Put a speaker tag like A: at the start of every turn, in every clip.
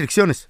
A: restricciones.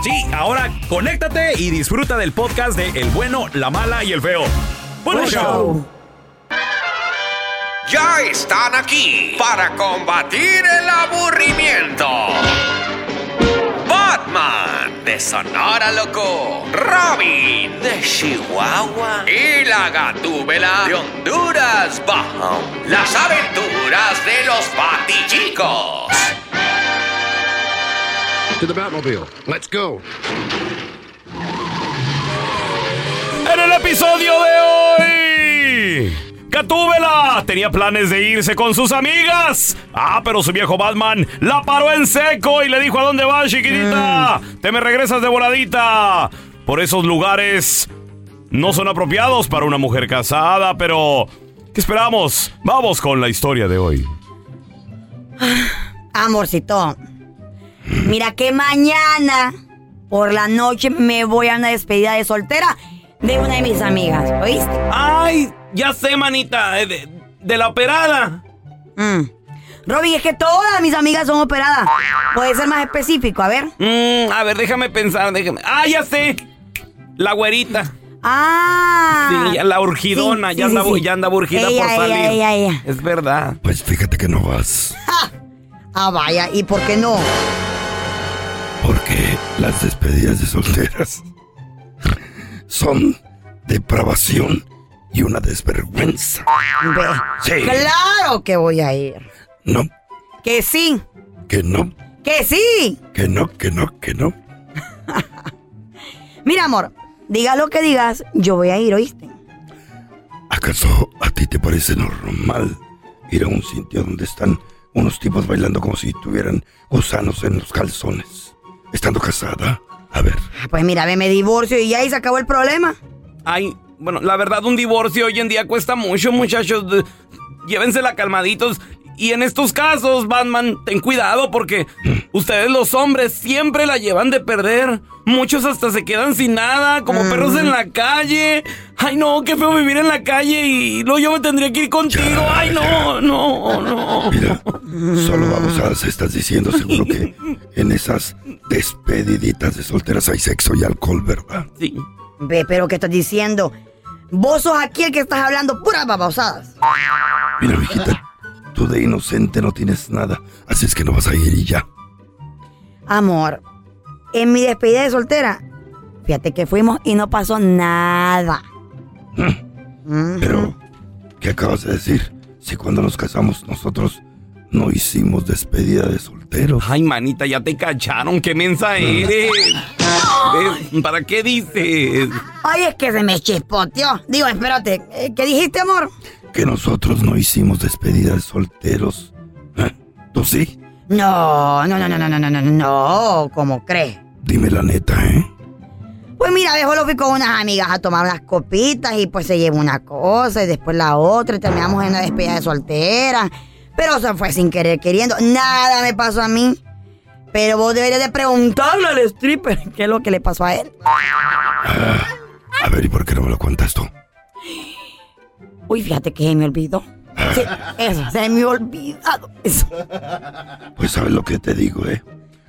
B: Sí, ahora conéctate y disfruta del podcast de El bueno, la mala y el feo. ¡Buen show!
C: Ya están aquí para combatir el aburrimiento. Batman de Sonora Loco, Robin de Chihuahua y la Gatúbela de Honduras Bajo. Las aventuras de los Batichicos.
D: To the Batmobile. Let's go.
B: En el episodio de hoy. Gatúbela tenía planes de irse con sus amigas. Ah, pero su viejo Batman la paró en seco y le dijo a dónde vas, chiquitita. Te me regresas de voladita. Por esos lugares no son apropiados para una mujer casada, pero ¿qué esperamos? Vamos con la historia de hoy.
E: Amorcito, mira que mañana por la noche me voy a una despedida de soltera de una de mis amigas, ¿oíste?
B: Ay, ya sé, manita, de, de la operada.
E: Mm. Robin, es que todas mis amigas son operadas. Puede ser más específico, a ver.
B: Mm, a ver, déjame pensar, déjame. Ah, ya sé. La güerita.
E: Ah.
B: Sí, ya la urgidona,
E: Sí,
B: ya,
E: sí,
B: anda,
E: sí, sí.
B: ya anda urgida
E: Ella,
B: por salir.
E: ella, ella.
B: Es verdad.
D: Pues fíjate que no vas.
E: Ah, vaya, ¿y por qué no?
D: Porque las despedidas de solteras son depravación y una desvergüenza.
E: Ve.
D: Sí.
E: Claro que voy a ir.
D: No,
E: Que sí,
D: que no,
E: que sí.
D: que no, que no, que no.
E: Mira, amor, digas lo que digas, yo voy a ir, ¿oíste?
D: ¿Acaso a ti te parece normal ir a un sitio donde están unos tipos bailando como si tuvieran gusanos en los calzones? Estando casada, a ver,
E: Ah, Pues mira, ve, me divorcio y ya ahí se acabó el problema.
B: Ay, bueno, la verdad, un divorcio hoy en día cuesta mucho, muchachos. Llévensela calmaditos. Y en estos casos, Batman, ten cuidado porque ustedes los hombres siempre la llevan de perder. Muchos hasta se quedan sin nada, como perros en la calle. Ay, no, qué feo vivir en la calle y luego yo me tendría que ir contigo. Ay, no, no, no.
D: mira, solo babosadas estás diciendo, seguro que en esas despediditas de solteras hay sexo y alcohol, ¿verdad?
B: Sí.
E: Ve, pero ¿qué estás diciendo? Vos sos aquí el que estás hablando puras babosadas.
D: Mira, mijita, tú de inocente no tienes nada, así es que no vas a ir y ya.
E: Amor, en mi despedida de soltera, fíjate que fuimos y no pasó nada. Ujú.
D: Pero, ¿qué acabas de decir? Si cuando nos casamos nosotros no hicimos despedida de solteros.
B: Ay, manita, ya te cacharon. Qué mensa eres. ¿Ves? ¿Para qué dices?
E: Ay, es que se me chispoteó. Digo, espérate, ¿qué dijiste, amor?
D: que nosotros no hicimos despedida de solteros. ¿Eh? ¿Tú sí?
E: No, no, no, no, no, no, no, no, ¿cómo crees?
D: Dime la neta, ¿eh?
E: Pues mira, viejo, lo fui con unas amigas a tomar unas copitas y pues se llevó una cosa y después la otra y terminamos en la despedida de soltera. Pero se fue sin querer queriendo. Nada me pasó a mí. Pero vos deberías de preguntarle al stripper qué es lo que le pasó a él.
D: Ah, a ver, ¿y por qué no me lo cuentas tú?
E: Uy, fíjate que se me olvidó. Sí, eso, se me ha olvidado. Eso.
D: Pues sabes lo que te digo, ¿eh?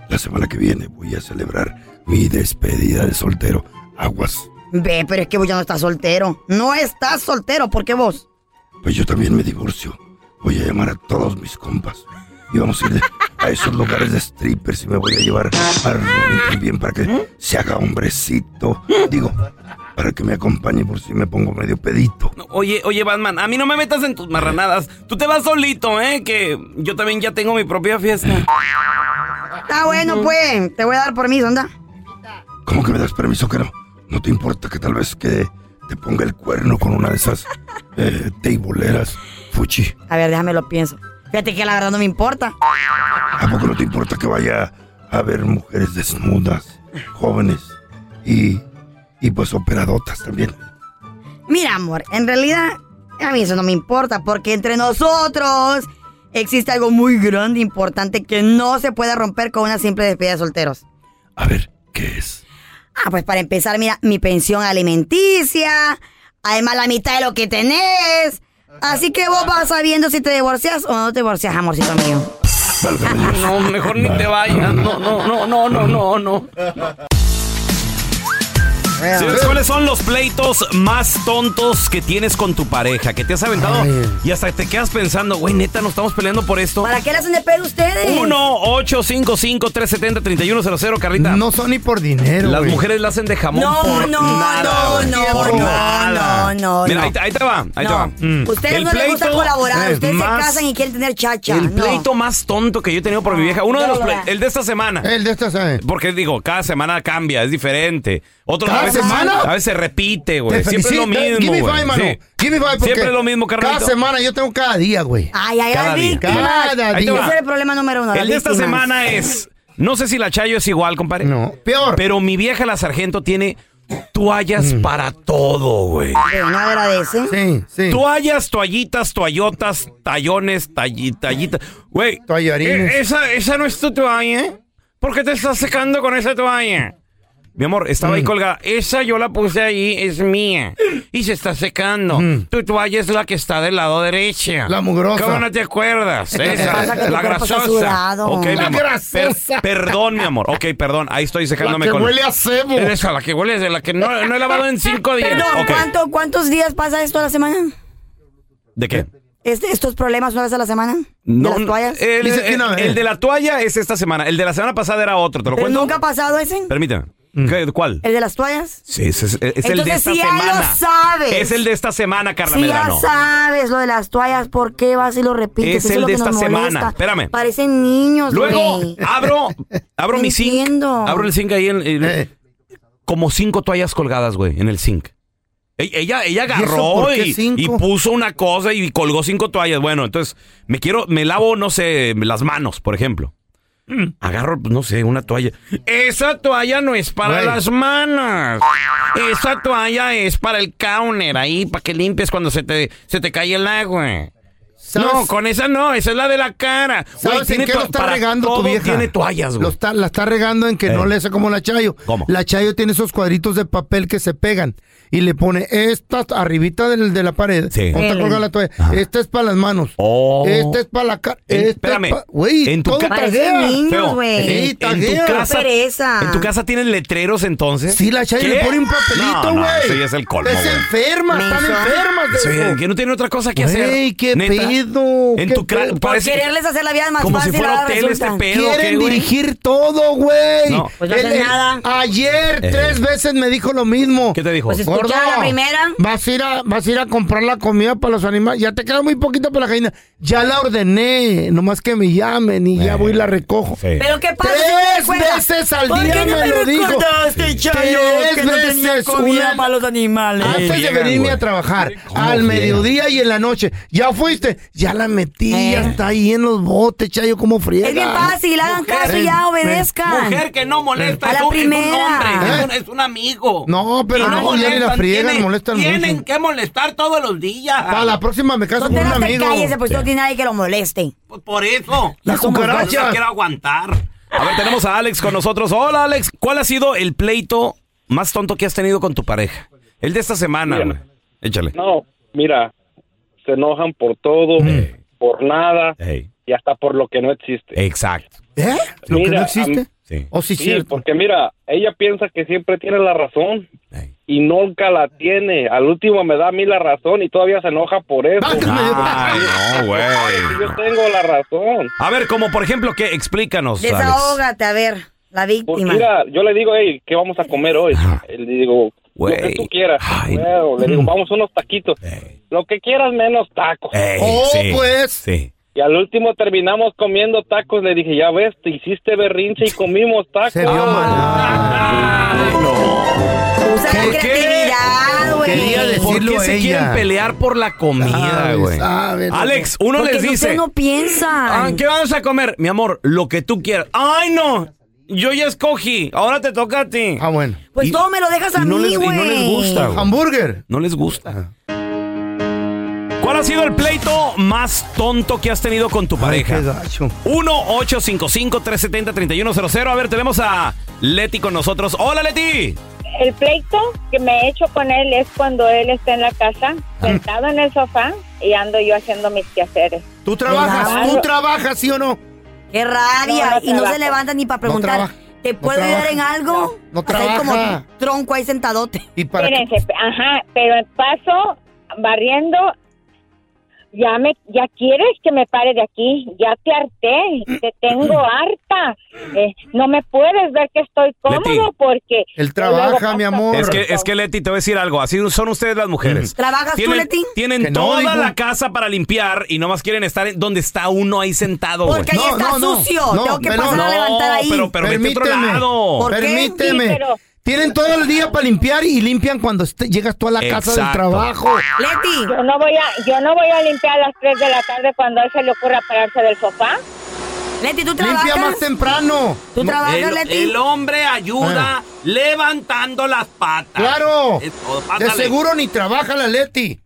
D: La semana que viene voy a celebrar mi despedida de soltero. Aguas.
E: Ve, pero es que vos ya no estás soltero. No estás soltero, ¿por qué vos?
D: Pues yo también me divorcio. Voy a llamar a todos mis compas. Y vamos a ir de, a esos lugares de strippers y me voy a llevar a Ronnie también para que se haga hombrecito. Digo, para que me acompañe por si me pongo medio pedito.
B: Oye, oye, Batman, a mí no me metas en tus marranadas. Tú te vas solito, ¿eh? Que yo también ya tengo mi propia fiesta.
E: Está bueno, pues. Te voy a dar permiso, anda.
D: ¿Cómo que me das permiso no? ¿No te importa que tal vez que te ponga el cuerno con una de esas eh, teiboleras, fuchi?
E: A ver, déjame lo pienso. Fíjate que la verdad no me importa.
D: ¿A poco no te importa que vaya a ver mujeres desnudas, jóvenes y, y pues operadotas también?
E: Mira, amor, en realidad a mí eso no me importa porque entre nosotros existe algo muy grande e importante que no se puede romper con una simple despedida de solteros.
D: A ver, ¿qué es?
E: Ah, pues para empezar, mira, mi pensión alimenticia, además la mitad de lo que tenés. Así que vos vas sabiendo si te divorcias o no te divorcias, amorcito mío.
B: No, mejor ni te vayas. No, no, no, no, no, no, no. Señores, ¿cuáles son los pleitos más tontos que tienes con tu pareja? Que te has aventado
A: Ay.
B: y hasta te quedas pensando, güey, neta, nos estamos peleando por esto.
E: ¿Para qué le hacen de pedo ustedes?
B: 1-855-370-3100, Carlita.
A: No son ni por dinero.
B: Las
A: güey.
B: mujeres la hacen de jamón
E: No,
B: por
E: no,
B: nada.
E: no, no,
B: por
E: no,
B: nada.
E: no, no,
B: Mira,
E: no.
B: ahí, te- ahí te va, ahí te va. Mm.
E: Ustedes
B: El
E: no les gusta
B: pleito,
E: colaborar, ustedes
B: más-
E: se casan y quieren tener chacha.
B: El
E: no.
B: pleito más tonto que yo he tenido por mi vieja. Uno de los
E: Ya lo
B: ple-
E: ve.
B: el de esta semana.
A: El de estas, ¿sabes?
B: Porque digo, cada semana cambia, es diferente. Otros
A: ¿Cada
B: veces,
A: semana?
B: A veces se repite,
A: Te
B: güey. Siempre es lo mismo.
A: Give me
B: güey.
A: five, mano.
B: Sí.
A: Give me five, porque
B: Siempre es lo mismo, Carlito.
A: Cada semana yo tengo cada día, güey.
E: Ay, ay,
B: Cada
E: ay,
B: día.
A: Cada
B: Ahí te
A: día.
B: va.
E: Ese es el problema número uno.
B: El de esta semana es. No sé si la Chayo es igual, compadre.
A: No, peor.
B: Pero mi vieja, la sargento, tiene toallas
A: Mm.
B: para todo, güey.
E: No agradece.
A: Sí, sí.
B: Toallas, toallitas, toallotas, tallones, talli- tallitas. Güey,
A: Tallarines.
B: eh, esa, esa no es tu toalla, ¿eh? ¿Por qué te estás secando con esa toalla? Mi amor, estaba
A: Mm.
B: ahí colgada. Esa yo la puse ahí, es mía. Y se está secando. Tu toalla es la que está del lado derecho.
A: Mm. La mugrosa.
B: ¿Cómo no te acuerdas? Esa, la grasosa. Ok, mi
E: La
B: amor.
A: grasosa.
B: perdón, mi amor. Ok, perdón. Ahí estoy secándome
A: La que
B: con...
A: huele a cebo.
B: Esa, la que huele, de la que no, no he lavado en cinco días.
E: Perdón,
B: Ok.
E: ¿cuánto- ¿cuántos días pasa esto a la semana?
B: ¿De qué?
E: Este- ¿Estos problemas una vez a la semana? ¿De las toallas?
B: El, de la toalla es esta semana. El de la semana pasada era otro. ¿Te lo
E: ¿Pero
B: cuento?
E: nunca ha pasado ese?
B: Permíteme.
A: Mm.
B: ¿Qué- ¿Cuál?
E: ¿El de las toallas?
B: Sí, es, es- es el de
E: Entonces,
B: esta
E: si ya
B: semana.
E: lo sabes.
B: Es el de esta semana, Carla
E: Si ya
B: Medrano.
E: sabes lo de las toallas, ¿por qué vas y lo repites?
B: Es
E: Eso
B: el de esta semana.
E: molesta.
B: Espérame.
E: Parecen niños,
B: Luego
E: güey.
B: abro, abro
E: No
B: mi zinc.
E: entiendo.
B: Abro el zinc ahí en, en-
A: Eh.
B: como cinco toallas colgadas, güey, en el zinc. Ella, ella agarró y, y puso una cosa y colgó cinco toallas. Bueno, entonces me quiero, me lavo, no sé, las manos, por ejemplo.
A: Mm.
B: Agarro, pues, no sé, una toalla. Esa toalla no es para
A: Güey.
B: las manos. Esa toalla es para el counter, ahí, para que limpies cuando se te, se te cae el agua.
A: ¿Sabes?
B: No, con esa no, esa es la de la cara. Güey,
A: ¿Sabes en qué
B: to-
A: lo está
B: para
A: regando tu
B: todo
A: vieja?
B: tiene toallas,
A: Lo está, la está regando en que
B: Eh.
A: no le hace como la Chayo.
B: ¿Cómo?
A: La Chayo tiene esos cuadritos de papel que se pegan y le pone esta arribita del- de la pared.
B: Sí.
A: Donde está colgada la toalla.
B: Ajá.
A: Esta es para las manos.
B: Oh.
A: Esta es para la cara. Esta
B: espérame.
A: es pa- Güey,
B: En tu
A: todo
B: ca-
E: Parecen
A: taguea.
E: niños,
B: Feo.
E: güey.
B: En, en tu casa. ¿En tu casa tienen letreros entonces?
A: Sí, la Chayo le pone un papelito, güey.
B: no, eso ya es el colmo,
A: Es enferma, están enfermas. de
B: que no tiene otra cosa que hacer.
A: Güey, qué
B: Neta.
A: pedo,
B: En
A: qué
B: tu.
E: Por
B: parece
E: quererles hacer la vida más
B: como si
E: fácil,
B: fuera
E: ahora
B: hotel este pedo. ¿qué,
A: Quieren dirigir todo, güey.
B: No.
E: Pues no hacen nada.
A: Ayer tres veces me dijo lo mismo.
B: ¿Qué te dijo?
A: Gordo,
E: la primera.
A: Vas a, ir a, vas a ir a comprar la comida para los animales. Ya te queda muy poquito para la gallina. Ya la ordené. Nomás que me llamen y ya
B: Eh,
A: voy y la recojo.
B: Sí.
E: ¿Pero qué pasa? si no
A: Tres veces al
E: ¿Por
A: día
E: qué no
A: me lo dijo.
E: Chayo,
A: Tres
E: que no tenía
A: veces,
E: comida
A: una-
E: para los animales?
A: Antes de
B: friegan,
A: venirme
B: güey.
A: a trabajar,
B: ¿Cómo
A: al mediodía y en la noche. Ya fuiste, ya la metí,
E: Eh.
A: ya está ahí en los botes, chayo, como friega.
E: Es bien fácil, hagan
B: Mujer,
E: caso y ya obedezcan.
B: Mujer que no molesta,
E: A la
B: es, un, es un
E: primera.
B: hombre, es
A: ¿Eh?
B: un, es un amigo.
A: No, pero no, ya ni la friegan,
B: tienen-
A: molestan
B: Tienen
A: mucho.
B: que molestar todos los días.
A: Para la próxima me caso con un
E: no te
A: amigo.
E: calles, pues no tiene nadie que lo moleste.
B: Pues por eso.
A: La
B: Ya somos dos,
A: cucaracha.
B: no quiero aguantar. A ver, tenemos a Alex con nosotros. Hola, Alex. ¿Cuál ha sido el pleito más tonto que has tenido con tu pareja? El de esta semana. Échale.
F: No, mira, se enojan por todo, por nada
B: Ey,
F: y hasta por lo que no existe.
B: exacto.
A: ¿Eh? ¿Lo que
F: Mira,
A: no existe?
F: am-
B: Sí.
A: ¿O sí,
F: Sí,
A: cierto?
F: porque mira, ella piensa que siempre tiene la razón
B: Ey.
F: Y nunca la tiene. Al último me da a mí la razón y todavía se enoja por eso.
B: Ay, no, güey.
F: Yo tengo la razón.
B: A ver, como por ejemplo, ¿qué? Explícanos, Alex.
E: Desahógate, a ver, la
F: Pues
E: víctima.
F: mira, yo le digo, hey, ¿qué vamos a comer hoy? Le digo, lo que tú quieras.
B: Ay.
F: Bueno, le digo, vamos unos taquitos. Lo que quieras menos tacos.
B: Ey,
A: Oh,
B: sí,
A: pues.
B: Sí.
F: Y al último terminamos comiendo tacos. Le dije, ya ves, te hiciste berrinche y comimos tacos.
A: Se vio mal.
E: Usa la creatividad, güey.
A: Quería
B: ¿Por qué se
A: ella.
B: quieren pelear por la comida, güey? Alex, uno
E: Porque
B: les dice,
E: ustedes no piensan.
B: "Ah, ¿qué vamos a comer? Mi amor, lo que tú quieras. ¡Ay, no! Yo ya escogí, ahora te toca a ti.
A: Ah, bueno.
E: Pues
B: Y-
E: todo me lo dejas a
B: y no
E: mí, güey.
B: no les gusta.
A: Hamburger.
B: No les gusta. ¿Cuál ha sido el pleito más tonto que has tenido con tu pareja?
A: qué gacho.
B: 1-855-370-3100. A ver, tenemos a Leti con nosotros. ¡Hola, Leti!
G: El pleito que me he hecho con él es cuando él está en la casa, sentado en el sofá, y ando yo haciendo mis quehaceres.
A: ¿Tú trabajas?
G: Claro.
A: ¿Tú trabajas, sí o no?
E: Qué rabia.
G: No, no
E: y no se levanta ni para preguntar.
A: trabaja.
E: ¿Te
A: No
E: puedo ayudar
A: trabaja.
E: en algo?
A: No
E: hay como
A: trabaja.
E: tronco ahí sentadote.
A: ¿Y para
G: ajá, pero paso barriendo, ya me, ya quieres que me pare de aquí, ya te harté, te tengo harta, Eh, no me puedes ver que estoy cómodo
B: Leti.
G: porque
A: Él
G: luego
A: trabaja, mi amor.
B: Es que, es que Leti, te voy a decir algo. Así son ustedes las mujeres.
E: ¿Trabajas tú,
B: Tienen,
E: Leti?
B: tienen
A: Que
B: toda la casa para limpiar y nomás quieren estar en donde está uno ahí sentado.
E: Porque ahí
A: No,
E: está
A: no, no.
E: sucio.
A: No,
E: Tengo que pasar a
A: no,
E: levantar ahí.
B: pero, pero vete a otro
A: Permíteme.
B: lado.
E: ¿Por qué?
A: Permíteme.
G: Sí, pero-
A: Tienen todo el día para limpiar y limpian cuando llegas tú a la casa del
B: Exacto.
A: trabajo.
E: Leti,
G: Yo no voy a, yo no voy a limpiar a las 3 de la tarde cuando a él se le ocurra pararse del sofá.
E: Leti, ¿tú
A: Limpia más
E: trabajas?
A: temprano.
E: ¿Tú trabajas,
B: El,
E: Leti?
B: el hombre ayuda levantando las patas.
A: Claro. De seguro ni trabaja la Leti.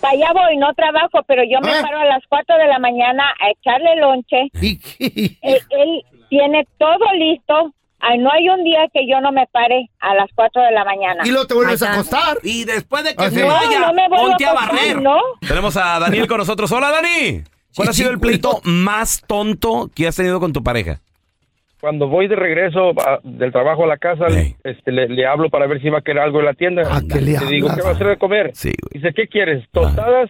G: Para allá voy, no trabajo, pero yo me
A: Ah.
G: paro a las 4 de la mañana a echarle lonche. Él, él tiene todo listo. Ay, no hay un día que yo no me pare a las 4 de la mañana.
A: Y luego te vuelves a acostar.
B: Y después de que
A: Ah,
B: se
A: No,
B: vaya,
G: no me vuelvo
B: ponte a barrer.
G: ¿no?
B: Tenemos a Daniel con nosotros. Hola, Dani. ¿Cuál
A: Sí,
B: ha sido el pleito más tonto que has tenido con tu pareja?
F: Cuando voy de regreso a- del trabajo a la casa, este, le, le hablo para ver si va a querer algo en la tienda.
A: ¿A qué le
F: le digo? ¿qué va a hacer de comer?
B: Sí.
F: Dice, ¿qué quieres? ¿Tostadas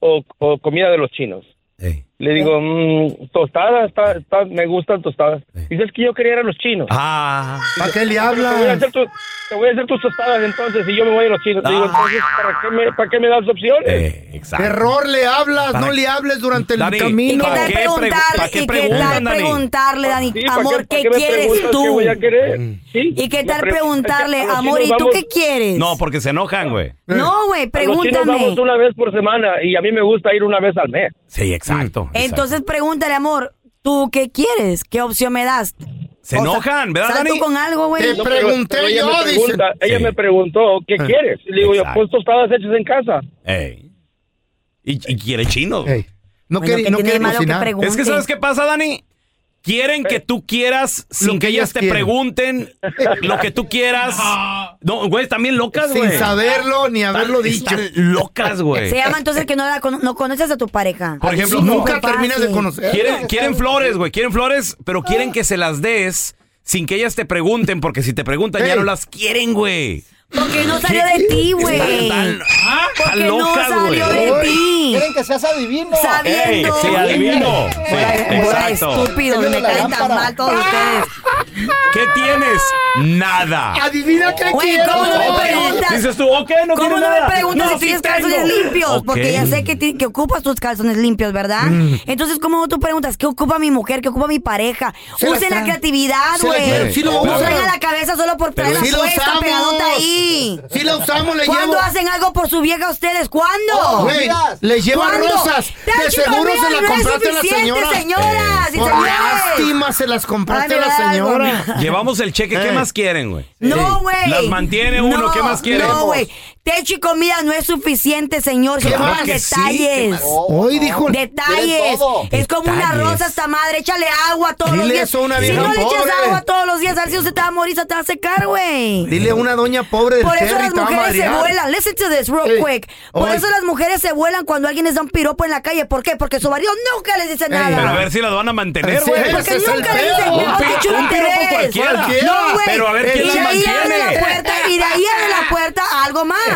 F: o, o comida de los chinos?
B: Ey.
F: Le digo, mm, tostadas, está, está- me gustan tostadas. Dice, es que yo quería ir a los chinos.
B: Ah.
A: ¿Para qué le
F: Te voy, a
A: hablas?
F: hacer tu- te voy a hacer tus tostadas entonces y yo me voy a los chinos. Le digo,
B: Ah.
F: entonces, ¿para qué me, para qué me das opciones?
B: Eh, exacto.
A: Error le hablas,
B: ¿Para
A: no
B: qué?
A: le hables durante el
B: Dani,
E: ¿Y
A: camino.
E: qué
B: ¿Para
E: tal preguntarle?
B: qué
E: ¿Y qué tal
B: Dani?
E: preguntarle, Dani?
F: Sí, ¿para
E: Amor, ¿qué, quieres tú?
F: ¿Qué voy a querer?
A: Mm.
F: Sí,
E: ¿Y qué tal
F: pre-
E: preguntarle, amor, ¿y tú
F: vamos-
E: qué quieres?
B: No, porque se enojan, güey.
E: No, güey,
F: A los chinos
E: pregúntame.
F: vamos una vez por semana y a mí me gusta ir una vez al mes.
B: Sí, exacto.
E: Entonces pregúntale, amor, ¿tú qué quieres? ¿Qué opción me das?
B: Se
E: O
B: enojan, ¿verdad,
E: tú
B: Dani?
E: con algo, güey.
A: Te
F: pero-
A: pregunté
F: pero
A: yo,
F: me
A: dice.
F: pregunta- Ella
B: Sí.
F: me preguntó, ¿qué
A: Ah.
F: quieres? Y le digo, yo,
B: Exacto.
F: pues tostadas hechas en casa.
B: Ey. Y, y quiere chino.
A: Ey, no
E: Bueno,
A: quiere,
E: ¿qué
A: no quiere
E: malo que?
B: Es que ¿sabes qué pasa, Dani? Quieren que tú quieras sin
A: Lo
B: que
A: que
B: ellas
A: ellas
B: te
A: quieren.
B: pregunten lo que tú quieras. No, güey, están bien locas, güey.
A: Sin saberlo ni haberlo dicho.
B: Están locas, güey.
E: Se llama entonces que no, la cono- no conoces a tu pareja.
B: Por ejemplo,
A: Nunca terminas de conocer.
B: Quieren, quieren flores, güey. Quieren flores, pero quieren que se las des sin que ellas te pregunten, porque si te preguntan ya
A: Ey.
B: no las quieren, güey.
E: Porque no salió de ti, güey.
B: ¿ah?
E: Porque no
B: locas, güey.
E: salió de ti.
H: Quieren que seas adivino.
E: Sabiendo.
B: Ey, sí, adivino. Sí, exacto.
E: estúpidos,
H: Genio
E: me caen tan mal todos ustedes.
B: ¿Qué tienes? Nada.
A: Adivina qué
E: Güey. ¿cómo no me preguntas?
B: Dices tú, ok, no
E: ¿Cómo no
B: nada.
E: me preguntas
B: No,
E: si
B: sí
E: tienes calzones limpios? Porque ya sé que, ocupas tus calzones limpios, ¿verdad?
A: Mm.
E: Entonces, ¿cómo no tú preguntas qué ocupa mi mujer, qué ocupa mi pareja?
A: Se la
E: Usen la creatividad, güey.
A: Sí
E: no traigan la cabeza solo por traer la
A: sí
E: puesta pegadota ahí.
A: Si la usamos, le
E: ¿Cuándo
A: llevo.
E: hacen algo por su vieja ustedes? ¿Cuándo?
A: Güey, les lleva
E: ¿Cuándo?
A: rosas. De seguro se la
E: no es
A: compraste a la señora.
E: señoras y
A: Por
E: señores.
A: lástima se las compraste
E: Ay,
A: a la señora.
B: Llevamos el cheque, ¿qué
A: Eh.
B: más quieren, güey?
E: No, güey.
B: Las mantiene uno,
E: No,
B: ¿qué más quieren?
E: No, güey. Techo y comida no es suficiente, señor. Se
B: sí,
E: detalles.
A: Hoy dijo.
E: Detalles. Es como una rosa esta madre. Échale agua todos los
A: Dile
E: días.
A: eso a una
E: si no le echas agua todos los días, así usted te va a morir, se te va a secar, güey.
A: Dile a una doña pobre
E: Por eso las
A: a
E: mujeres se vuelan. Listen to this real quick. Por eso las mujeres se vuelan cuando alguien les da un piropo en la calle. ¿Por qué? Porque su marido nunca les dice nada.
B: Pero a ver si las van a mantener, güey.
E: Porque nunca le dicen chulo
B: un
E: te
B: piropo
E: ves.
B: cualquiera.
A: Cualquiera.
E: No, güey.
B: Pero a ver quién
E: y
B: las
E: de ahí abre la
B: mantiene.
E: puerta y de ahí abre la puerta a algo más.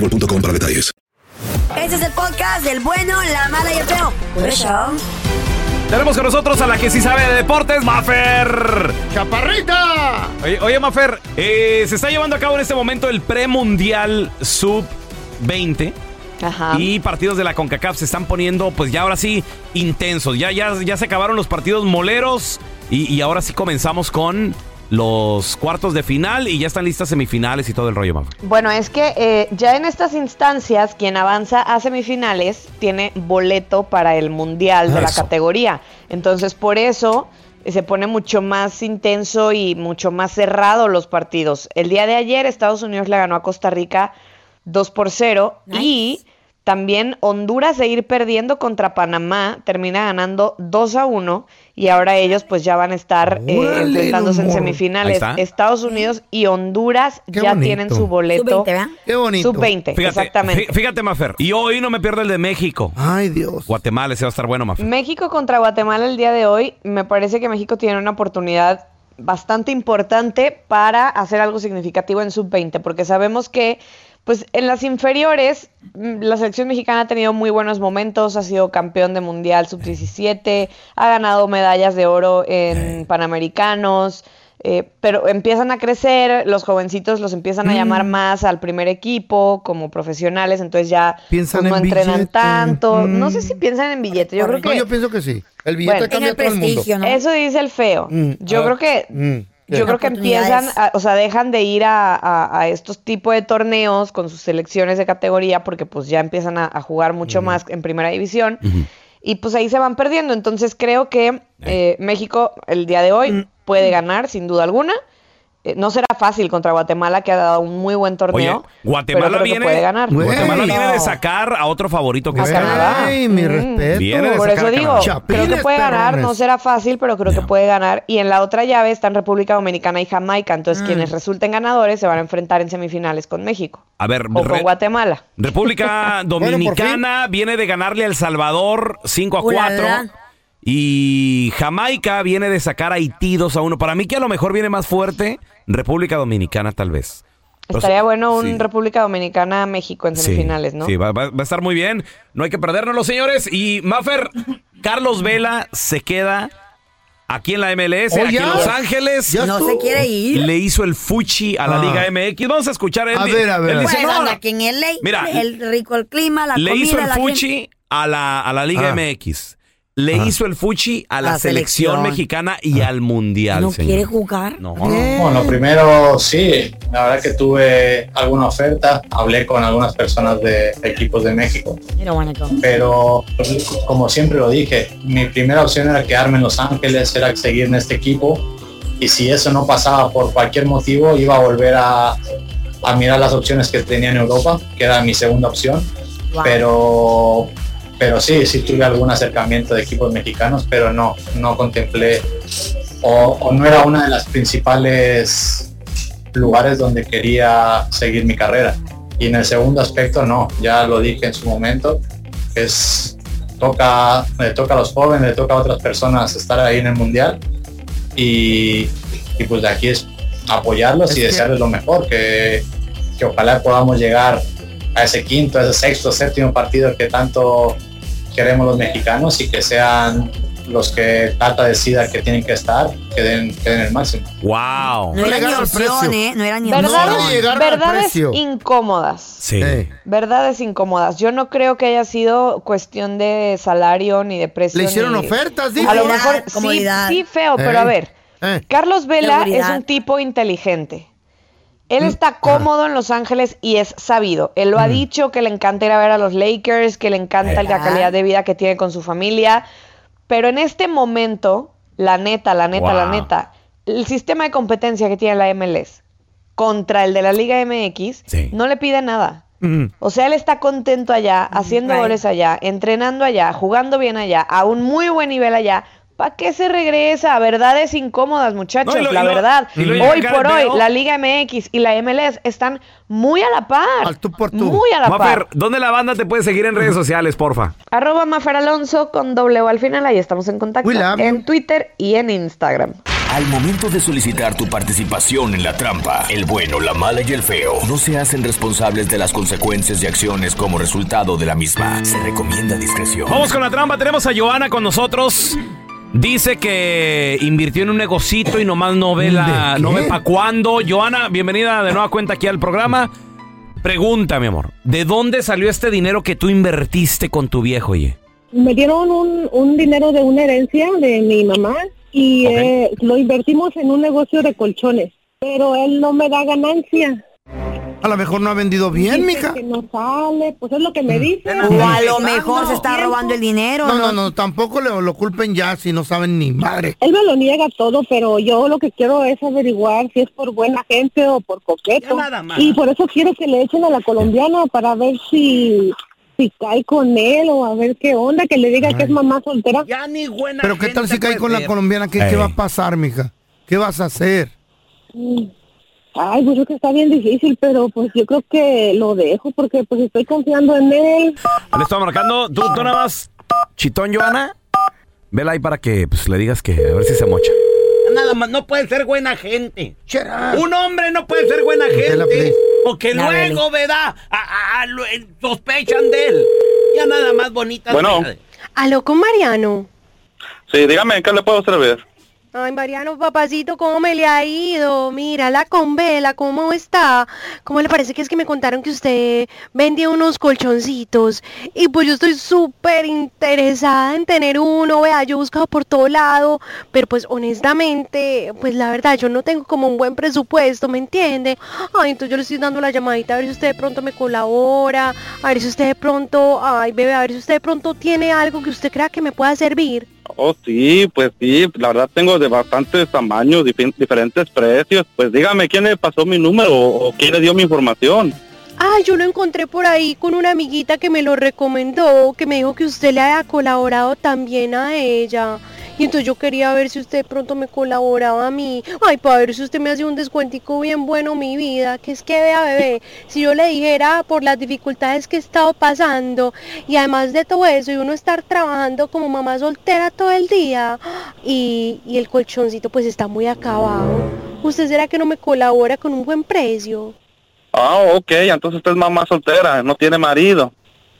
I: boostmobile.com para detalles.
E: Este es el podcast del bueno, la mala y el feo.
B: Tenemos con nosotros a la que sí sabe de deportes, Mafer.
A: ¡Chaparrita!
B: Oye, oye Mafer, eh, se está llevando a cabo en este momento el premundial sub-20.
J: Ajá.
B: Y partidos de la CONCACAF se están poniendo, pues ya ahora sí, intensos. Ya, ya, ya se acabaron los partidos moleros. Y ahora sí comenzamos con los cuartos de final. Y ya están listas semifinales y todo el rollo, Mafer.
J: Bueno, es que eh, ya en estas instancias, quien avanza a semifinales tiene boleto para el mundial de la categoría. Entonces, por eso eh, se pone mucho más intenso y mucho más cerrado los partidos. El día de ayer, Estados Unidos le ganó a Costa Rica 2 por 0 y también Honduras de ir perdiendo contra Panamá termina ganando 2 a 1 y ahora ellos pues ya van a estar eh, enfrentándose en semifinales. Estados Unidos y Honduras
A: Qué
J: ya
A: bonito.
J: tienen su boleto.
E: Sub-20, ¿verdad?
A: Qué bonito.
J: Sub-20,
B: Fíjate,
J: exactamente.
B: fí- fíjate, Mafer. Y hoy no me pierdo el de México.
A: Ay, Dios.
B: Guatemala, ese va a estar bueno, Mafer.
J: México contra Guatemala el día de hoy, me parece que México tiene una oportunidad bastante importante para hacer algo significativo en sub-20, porque sabemos que pues en las inferiores mm, la selección mexicana ha tenido muy buenos momentos, ha sido campeón de mundial sub-17, ha ganado medallas de oro en Panamericanos, eh, pero empiezan a crecer, los jovencitos los empiezan a llamar más al primer equipo como profesionales, entonces ya
A: Piensan
J: pues, no
A: en
J: entrenan
A: billete.
J: tanto,
A: Mm.
J: no sé si piensan en billete, yo creo
A: No,
J: que
A: yo pienso que sí. El billete
J: Bueno,
A: cambia
E: en el
A: todo el mundo.
E: prestigio, ¿no?
J: eso dice el feo.
A: Mm,
J: Yo
A: ah,
J: creo que
A: mm,
J: yo creo que empiezan, a- o sea, dejan de ir a, a- a estos tipos de torneos con sus selecciones de categoría porque pues ya empiezan a, a jugar mucho más en primera división y pues ahí se van perdiendo. Entonces creo que eh, México el día de hoy puede ganar sin duda alguna. Eh, no será fácil contra Guatemala que ha dado un muy buen
B: Oye,
J: torneo. pero
B: Guatemala viene,
J: puede ganar.
B: Guatemala
A: No.
B: viene de sacar a otro favorito que es Canadá.
J: Canadá.
A: mi
J: Mm.
A: respeto.
B: Viene de
J: Por
B: sacar
J: eso digo, creo que puede ganar,
A: perrones.
J: no será fácil, pero creo que puede ganar. Y en la otra llave están República Dominicana y Jamaica, entonces quienes resulten ganadores se van a enfrentar en semifinales con México
B: A ver,
J: o con Guatemala.
B: República Dominicana viene de ganarle a El Salvador 5 a 4.
E: Ulala.
B: Y Jamaica viene de sacar a Haití 2 a 1. Para mí que a lo mejor viene más fuerte República Dominicana tal vez.
J: Estaría bueno un
B: sí.
J: República Dominicana-México en
B: Sí,
J: semifinales, ¿no?
B: Sí, va, va- va a estar muy bien. No hay que perdernos, señores. Y Maffer, Carlos Vela se queda aquí en la MLS,
A: Oh,
B: aquí
A: ya.
B: en Los Ángeles.
A: Ya
E: No se quiere ir.
B: Le hizo el fuchi a la
A: Ah.
B: Liga MX. Vamos a escuchar. Él,
A: A ver, a ver.
B: él dice,
E: Pues
B: no,
E: anda aquí en LA.
B: Mira,
E: el rico el clima, la
B: le
E: comida,
B: hizo el
E: la
B: fuchi a la, a la Liga
A: Ah.
B: MX. Le hizo el fuchi a la,
E: La
B: selección,
E: selección.
B: mexicana y al mundial.
E: ¿No
B: señor.
E: quiere jugar?
B: No.
K: Bueno, primero sí, la verdad que tuve alguna oferta, hablé con algunas personas de equipos de México, pero como siempre lo dije, mi primera opción era quedarme en Los Ángeles, era seguir en este equipo y si eso no pasaba por cualquier motivo iba a volver a, a mirar las opciones que tenía en Europa, que era mi segunda opción,
E: Wow.
K: pero pero sí, sí tuve algún acercamiento de equipos mexicanos, pero no, no contemplé o, o no era una de las principales lugares donde quería seguir mi carrera. Y en el segundo aspecto no, ya lo dije en su momento, es toca, le toca a los jóvenes, le toca a otras personas estar ahí en el mundial y, y pues de aquí es apoyarlos y desearles lo mejor, que, que ojalá podamos llegar a ese quinto, a ese sexto, séptimo partido que tanto queremos los mexicanos y que sean los que Tata decida que tienen que estar, que den, que den el máximo.
B: Wow.
E: No era ni opción,
A: precio.
E: ¿eh? No era ni
J: Verdades,
A: al
J: verdades incómodas.
B: Sí.
A: Eh,
J: Verdades incómodas. Yo no creo que haya sido cuestión de salario ni de precio.
A: Le hicieron
J: ni-
A: ofertas, dijo.
J: A lo mejor sí, sí feo, pero a
A: Eh,
J: ver.
A: eh.
J: Carlos Vela es un tipo inteligente.
A: Mm,
J: Él está cómodo en Los Ángeles y es sabido. Él lo ha dicho que le encanta ir a ver a los Lakers, que le encanta la calidad de vida que tiene con su familia. Pero en este momento, la neta, la neta, la neta, el sistema de competencia que tiene la MLS contra el de la Liga MX
B: Sí.
J: no le pide nada.
A: Mm.
J: O sea, él está contento allá, haciendo
E: right.
J: goles allá, entrenando allá, jugando bien allá, a un muy buen nivel allá. ¿Para qué se regresa? Verdades incómodas, muchachos.
B: No, y lo-
J: la
B: lo-
J: verdad. hoy por hoy,
B: veo.
J: la Liga MX y la MLS están muy a la par.
A: Al tú por tú.
J: Muy a la
B: Mafer,
J: par.
B: ¿dónde la banda te puede seguir en redes sociales, porfa?
J: Arroba Mafer Alonso con doble O al final. Ahí estamos en contacto. En Twitter y en Instagram.
L: Al momento de solicitar tu participación en la trampa, el bueno, la mala y el feo no se hacen responsables de las consecuencias y acciones como resultado de la misma. Se recomienda discreción.
B: Vamos con la trampa. Tenemos a Joana con nosotros. Dice que invirtió en un negocito y nomás no ve la,
A: ¿De
B: no ve para cuándo. Joana, bienvenida de nueva cuenta aquí al programa. Pregunta, mi amor, ¿de dónde salió este dinero que tú invertiste con tu viejo, oye?
M: Me dieron un, un dinero de una herencia de mi mamá y
B: Ok.
M: eh, lo invertimos en un negocio de colchones, pero él no me da ganancia.
A: A lo mejor no ha vendido bien,
M: Dice
A: mija.
M: Que no sale, pues es lo que me dice.
E: O a lo mejor se está robando el dinero.
A: No, no, no, tampoco le, lo culpen ya si no saben ni madre.
M: Él me lo niega todo, pero yo lo que quiero es averiguar si es por buena gente o por coqueto. Y por eso quiero que le echen a la colombiana para ver si si cae con él o a ver qué onda, que le diga que es mamá soltera.
N: Ya ni buena
A: Pero qué tal si cae con la colombiana, ¿qué, qué va a pasar, mija? ¿Qué vas a hacer?
M: Mm. Ay, pues yo que está bien difícil, pero pues yo creo que lo dejo porque pues estoy confiando en él.
B: Le estoy marcando. ¿Tú, tú nada más, chitón, Joana? Vela ahí para que pues, le digas que a ver si se mocha.
N: Nada más, no puede ser buena gente. Un hombre no puede ser buena gente. Porque luego, ¿verdad? A- a- a- lo- eh, sospechan de él. Ya nada más bonita.
O: Bueno.
P: Aló con Mariano.
O: Sí, dígame, ¿en qué le puedo servir?
P: Ay, Mariano, papacito, ¿cómo me le ha ido? Mira, la convela, ¿cómo está? ¿Cómo le parece que es que me contaron que usted vendía unos colchoncitos? Y pues yo estoy súper interesada en tener uno, vea, yo he buscado por todo lado, pero pues honestamente, pues la verdad, yo no tengo como un buen presupuesto, ¿me entiende? Ay, entonces yo le estoy dando la llamadita a ver si usted de pronto me colabora, a ver si usted de pronto, ay, bebé, a ver si usted de pronto tiene algo que usted crea que me pueda servir.
O: Oh, sí, pues sí, la verdad tengo de bastantes tamaños, dif- diferentes precios. Pues dígame, ¿quién le pasó mi número o quién le dio mi información?
P: Ah, yo lo encontré por ahí con una amiguita que me lo recomendó, que me dijo que usted le haya colaborado también a ella. Y entonces yo quería ver si usted pronto me colaboraba a mí. Ay, para ver si usted me hace un descuentico bien bueno, mi vida. Que es que vea, bebé, si yo le dijera por las dificultades que he estado pasando y además de todo eso, y uno estar trabajando como mamá soltera todo el día y, y el colchoncito pues está muy acabado. ¿Usted será que no me colabora con un buen precio?
O: Ah, ok, entonces usted es mamá soltera, no tiene marido.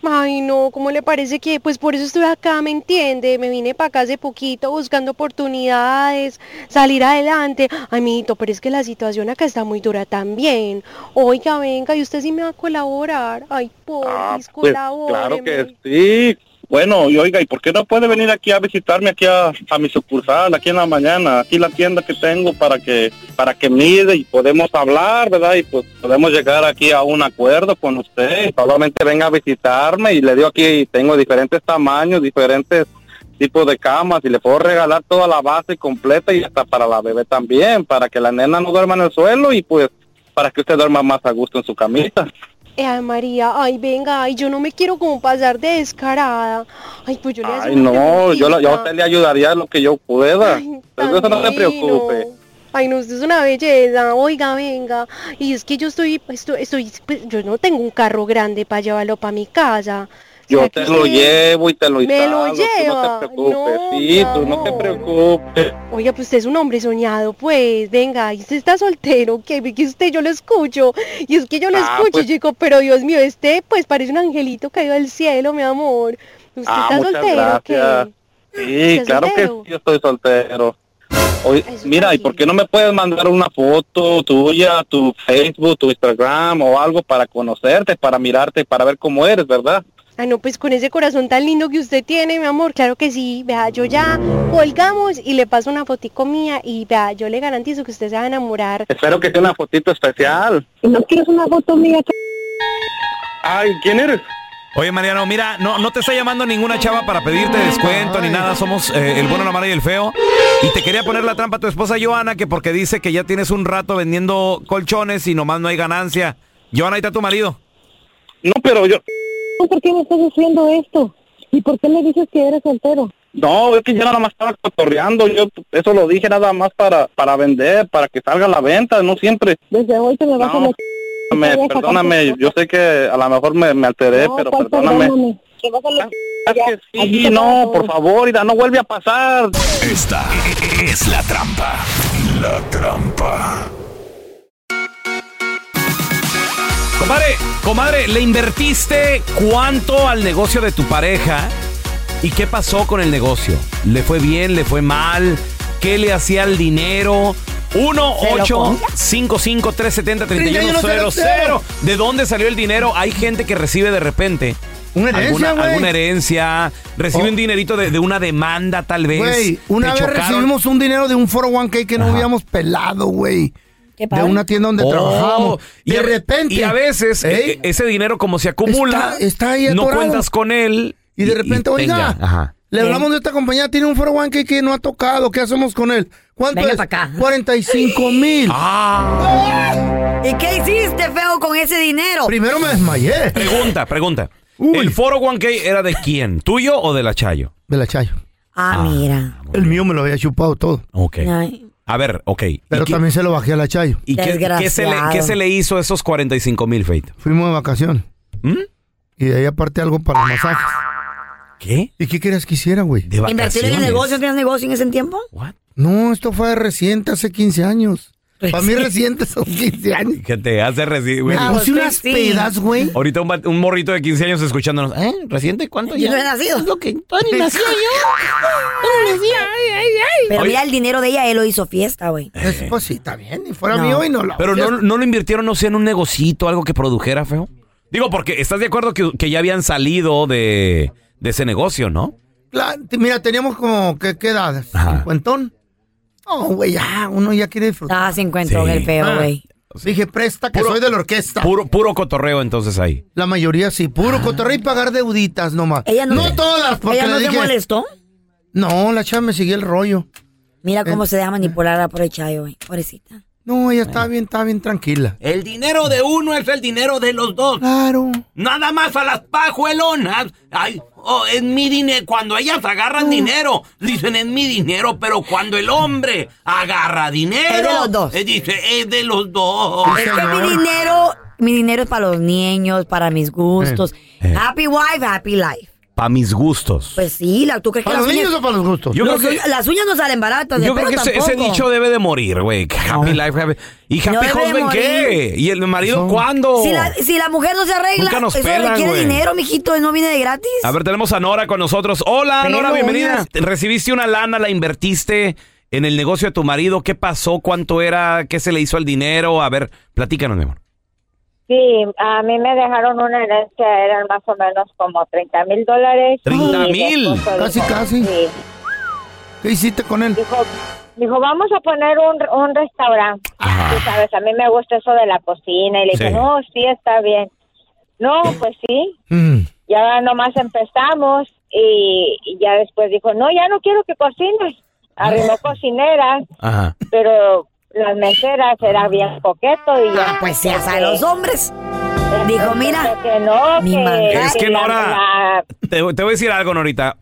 P: Ay, no, ¿cómo le parece que? Pues por eso estoy acá, ¿me entiende? Me vine para acá hace poquito buscando oportunidades, salir adelante. Ay, mijito, pero es que la situación acá está muy dura también. Oiga, venga, y usted sí me va a colaborar. Ay, porfis,
O: Pues claro que sí. Bueno, y oiga, ¿y por qué no puede venir aquí a visitarme aquí a, mi sucursal, aquí en la mañana, aquí la tienda que tengo para que para que mide y podemos hablar, ¿verdad? Y pues podemos llegar aquí a un acuerdo con usted. Solamente venga a visitarme y le digo aquí, tengo diferentes tamaños, diferentes tipos de camas y le puedo regalar toda la base completa y hasta para la bebé también, para que la nena no duerma en el suelo y pues para que usted duerma más a gusto en su camita.
P: Eh, Ay, María, ay, venga, ay, yo no me quiero como pasar de descarada. Ay, pues yo le
O: Ay, no, yo, la- yo a usted le ayudaría lo que yo pueda. Pero eso no se preocupe.
P: Ay, no, usted es una belleza. Oiga, venga. Y es que yo estoy, estoy, estoy, pues, yo no tengo un carro grande para llevarlo para mi casa.
O: Yo
P: ¿Será
O: te
P: que
O: lo llevo y te lo
P: ¿Me lo
O: instalo, tú no te preocupes. sí, tú no te preocupes.
P: Oiga, pues usted es un hombre soñado, pues, venga, y usted está soltero, que que usted yo lo escucho, y es que yo lo
O: Ah,
P: escucho,
O: pues-
P: yo digo, pero Dios mío, este pues parece un angelito caído del cielo, mi amor. ¿Usted
O: Ah,
P: está soltero qué?
O: Sí,
P: ¿Estás
O: claro que
P: soltero?
O: sí, yo estoy soltero. Oye, mira, ¿y por qué no me puedes mandar una foto tuya, tu Facebook, tu Instagram o algo para conocerte, para mirarte, para ver cómo eres, verdad?
P: Ah, no, pues con ese corazón tan lindo que usted tiene, mi amor, claro que sí, vea, yo ya colgamos y le paso una fotico mía y vea, yo le garantizo que usted se va a enamorar.
O: Espero que sea una fotito especial.
M: ¿No quieres una foto mía?
O: Ay, ¿quién eres?
B: Oye, Mariano, mira, no, no te está llamando ninguna chava para pedirte descuento ni nada. Somos eh, el bueno, la mala y el feo. Y te quería poner la trampa a tu esposa Joana, que porque dice que ya tienes un rato vendiendo colchones y nomás no hay ganancia. Joana, ahí está tu marido.
O: No, pero yo...
M: ¿Por qué me estás haciendo esto? ¿Y por qué me dices que eres soltero?
O: No, es que yo nada más estaba cotorreando, yo eso lo dije nada más para para vender, para que salga a la venta, no siempre.
M: Desde hoy te me vas a
O: No,
M: meter.
O: me- perdóname, yo sé que a lo mejor me, me alteré,
M: No,
O: pero
M: ¿cuál
O: perdóname.
M: perdóname? Te vas a la-
O: Es que sí, no, por favor, Ida, no vuelve a pasar.
L: Esta es la trampa. La trampa.
B: Comadre, comadre, ¿le invertiste cuánto al negocio de tu pareja? ¿Y qué pasó con el negocio? ¿Le fue bien? ¿Le fue mal? ¿Qué le hacía al dinero? 1 8 55 370 3100 ¿De dónde salió el dinero? Hay gente que recibe de repente
A: Una herencia,
B: alguna, herencia, recibe
A: Oh.
B: un dinerito de, de una demanda tal vez.
A: Güey, una vez
B: chocaron.
A: recibimos un dinero de un 401k que no habíamos pelado, güey. De
E: padre.
A: una tienda donde
B: Oh,
A: trabajamos.
B: y
A: De
B: a-
A: repente.
B: Y a veces
A: ¿eh?
B: e- ese dinero como se acumula,
A: Está- está ahí
B: no cuentas con él.
A: Y de repente, oiga,
B: tenga. Ajá.
A: le hablamos de esta compañía, tiene un 401k que no ha tocado. ¿Qué hacemos con él? ¿Cuánto
E: Venga
A: es?
E: pa' acá.
A: 45 mil.
E: ¿Y qué hiciste, feo, con ese dinero?
A: Primero me desmayé.
B: Pregunta, pregunta. ¿El foro 1K era de quién? ¿Tuyo o de la Chayo?
A: De la Chayo.
E: Ah, mira.
A: El mío me lo había chupado todo.
B: Ok.
E: Ay,
B: A ver, ok. ¿Y
A: Pero
B: qué-
A: también se lo bajé a la Chayo.
B: ¿Y qué, qué se le, qué se le hizo a esos 45 mil, Fate?
A: Fuimos de vacaciones.
B: ¿Mm?
A: Y de ahí aparte algo para los masajes.
B: ¿Qué?
A: ¿Y qué querías que hiciera, güey?
E: ¿Invertir en el negocio? ¿Tienes negocio en ese tiempo?
A: No, esto fue reciente, hace 15 años. Para mí reciente son 15 años.
B: ¿Qué te hace recibir?
A: Me puse unas pedas, güey.
B: Ahorita un, morrito de 15 años escuchándonos. ¿Eh? ¿Reciente cuánto
E: Yo
B: ya?
E: no he nacido.
B: Es lo que
E: Todavía ni nací Pero
B: Oye.
E: mira, el dinero de ella, él lo hizo fiesta, güey.
A: Es- pues sí, está bien. Y fuera
E: No.
A: mío y no lo.
B: Pero no, no lo invirtieron, no sé, en un negocito, algo que produjera, feo. Digo, porque estás de acuerdo que, que ya habían salido de, de ese negocio, ¿no?
A: La- mira, teníamos como, ¿qué, qué edad? ¿Cincuentón? No, güey, ya, uno ya quiere disfrutar.
E: Ah, se encuentró
B: Sí.
E: el feo,
A: Ah.
E: güey.
A: Dije, presta, que soy de la orquesta.
B: Puro, puro cotorreo entonces ahí.
A: La mayoría sí, puro cotorreo y pagar deuditas nomás.
E: Ella no,
A: no todas, porque
E: ¿Ella no se
A: dije-
E: molestó?
A: No, la chava me siguió el rollo.
E: Mira cómo
A: Eh.
E: se deja manipular por el chayo, güey. Pobrecita.
A: No, ella estaba bien, estaba bien tranquila.
N: El dinero de uno es el dinero de los dos.
A: Claro.
N: Nada más a las pajuelonas. Ay, oh, es mi dinero. Cuando ellas agarran dinero, dicen es mi dinero, pero cuando el hombre agarra dinero,
E: Es de los dos.
N: eh, dice es de los dos.
E: Es que mi dinero, mi dinero es para los niños, para mis gustos.
B: Eh.
E: Happy wife, happy life.
B: Para mis gustos.
E: Pues sí, la, ¿tú crees que
A: ¿Para
E: las
A: los niños
E: uñas,
A: o para los gustos?
B: Yo
E: los
B: creo que-
E: uñas- las uñas no salen baratas, de
B: Yo creo que ese, ese dicho debe de morir, güey. Happy life, happy... ¿Y
E: No
B: happy
E: de
B: husband qué? ¿Y el marido cuándo?
E: Si la, si la mujer no se arregla,
B: Nunca nos
E: eso
B: pelan,
E: requiere dinero, mijito, no viene de gratis.
B: A ver, tenemos a Nora con nosotros. Hola,
E: Pero
B: Nora, bienvenida.
E: uñas.
B: Recibiste una lana, la invertiste en el negocio de tu marido. ¿Qué pasó? ¿Cuánto era? ¿Qué se le hizo al dinero? A ver, platícanos, mi amor.
G: Sí, a mí me dejaron una herencia, eran más o menos como 30 mil dólares.
B: ¿30
G: Y mi
B: mil?
A: Casi,
G: dijo,
A: casi.
G: sí.
A: ¿Qué hiciste con él?
G: Dijo, dijo, vamos a poner un, un restaurante. Tú sabes, a mí me gusta eso de la cocina. Y le dije,
A: Sí.
G: no, sí, está bien. No, pues sí.
A: Mm.
G: Ya nomás empezamos y, y ya después dijo, no, ya no quiero que cocines. Arrimó cocineras,
B: Ajá.
G: pero las meseras era bien coqueto y ya.
E: pues se hace a los hombres. Dijo, mira,
G: que no,
E: mi
G: que.
B: Es que Nora-
G: la-
B: Te, te voy a decir algo, Norita.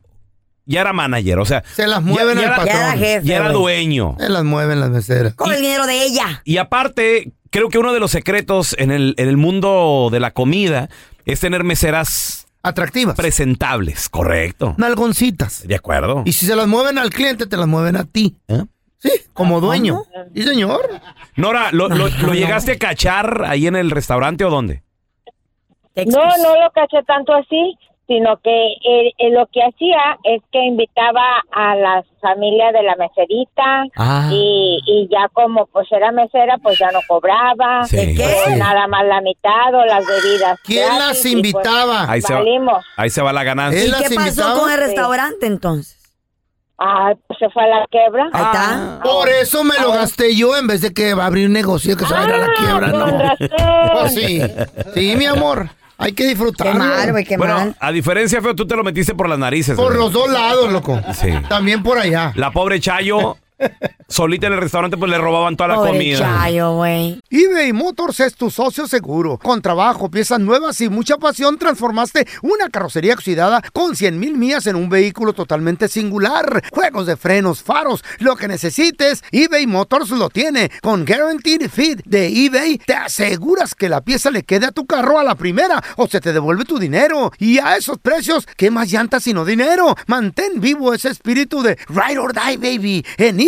B: Ya era manager, o sea.
A: Se las mueven
B: ya,
A: al
B: ya era-
A: patrón.
E: Ya era jefe,
B: ya era dueño.
A: Se las mueven las meseras.
E: con el dinero de ella.
B: Y aparte, creo que uno de los secretos en el, en el mundo de la comida es tener meseras
A: Atractivas.
B: presentables, correcto.
A: Nalgoncitas.
B: De acuerdo.
A: Y si se las mueven al cliente, te las mueven a ti.
B: ¿Eh?
A: Sí, como dueño. Sí, señor.
B: Nora, ¿lo, lo- lo llegaste a cachar ahí en el restaurante o dónde?
G: No, no lo caché tanto así, sino que él- él lo que hacía es que invitaba a las familias de la meserita
B: Ah.
G: y, y ya como pues era mesera, pues ya no cobraba,
B: Sí. ¿De qué?
G: o nada más la mitad o las bebidas.
A: ¿Quién
G: gratis,
A: las
G: y, pues,
A: invitaba?
B: Ahí se, va,
G: valimos.
B: ahí se va la ganancia.
E: ¿Y
A: las
E: qué pasó
A: invitaba?
E: con el
G: Sí.
E: restaurante entonces?
G: Ah, pues se fue a la quiebra.
E: Ahí está.
A: Por eso me lo gasté yo en vez de que va a abrir un negocio que se va a ir a la quiebra,
G: con
A: ¿no?
G: razón.
A: Pues sí. Sí, mi amor. Hay que disfrutar.
E: Qué mal, güey, qué
B: Bueno,
E: mal.
B: a diferencia, feo, tú te lo metiste por las narices.
A: Por
B: güey.
A: los dos lados, loco.
B: Sí.
A: También por allá.
B: La pobre Chayo, solita en el restaurante, pues le robaban toda la
E: Pobre
B: comida.
E: Chayo, güey.
A: eBay Motors es tu socio seguro. Con trabajo, piezas nuevas y mucha pasión, transformaste una carrocería oxidada con 100 mil millas en un vehículo totalmente singular. Juegos de frenos, faros, lo que necesites, eBay Motors lo tiene. Con Guaranteed Fit de eBay, te aseguras que la pieza le quede a tu carro a la primera o se te devuelve tu dinero. Y a esos precios, ¿qué más llantas sino dinero? Mantén vivo ese espíritu de Ride or Die, baby, en eBay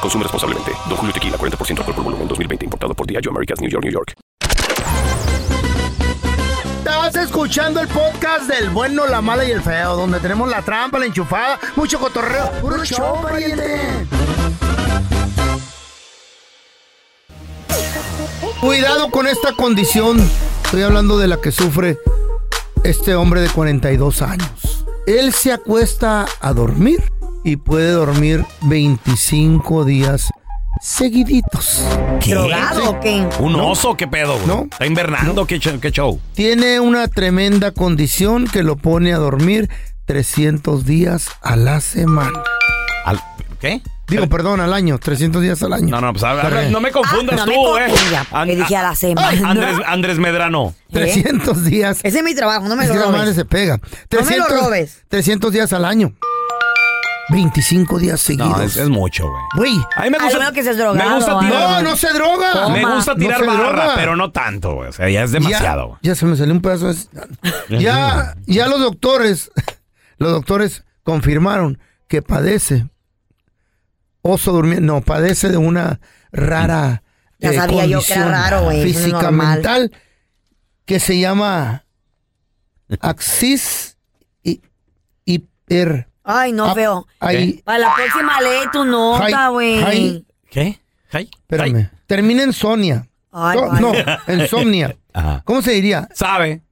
Q: Consume responsablemente. Don Julio Tequila, 40% alcohol por volumen, 2020. Importado por Diageo Americas, New York, New York.
A: Estás escuchando el podcast del bueno, la mala y el feo, donde tenemos la trampa, la enchufada, mucho cotorreo. ¡Puro show, pariente! Cuidado con esta condición. Estoy hablando de la que sufre este hombre de 42 años. Él se acuesta a dormir y puede dormir 25 días seguiditos.
E: ¿Drogado o qué?
B: ¿Un
A: No.
B: oso? ¿Qué pedo? güey?
A: No.
B: ¿Está invernando? ¿Qué, show- qué show?
A: Tiene una tremenda condición que lo pone a dormir 300 días a la semana.
B: Al- ¿Qué?
A: Digo, perdón, al año, 300 días al año.
B: No, no, pues habla-
A: Correcto.
B: no me confundas
E: Ah, no me
B: tú, eh.
E: confunda,
B: An-
E: que dije a la semana.
B: Ay, Andrés, Andrés Medrano.
A: 300 días.
E: Ese es mi trabajo, no me
A: Es
E: lo
A: que la madre
E: robes.
A: se pega.
E: No me lo robes.
A: 300 días al año. 25 días seguidos.
B: No, es, es mucho, güey.
A: Güey.
B: A mí me gusta,
E: que drogado,
B: me gusta tirar.
A: No, no se droga.
B: Me gusta
A: No
B: tirar
A: se
B: barra,
A: droga.
B: pero no tanto, güey. O sea, ya es demasiado. güey.
A: Ya, ya se me salió un pedazo de... Ya, ya los doctores, los doctores confirmaron que padece oso durmiente, no, padece de una rara
E: Ya
A: eh,
E: sabía yo que era
A: condición
E: raro, güey, no
A: Física
E: normal.
A: mental que se llama axis hi- hiper.
E: Ay, no,
A: Ah,
E: feo.
A: ahí-
E: Para la próxima lee tu nota, güey.
B: ¿Qué? Ay,
A: Espérame. Termina en Sonia.
E: Ay,
A: No,
E: ay.
A: no, insomnia.
B: Ajá.
A: ¿Cómo se diría?
B: Sabe.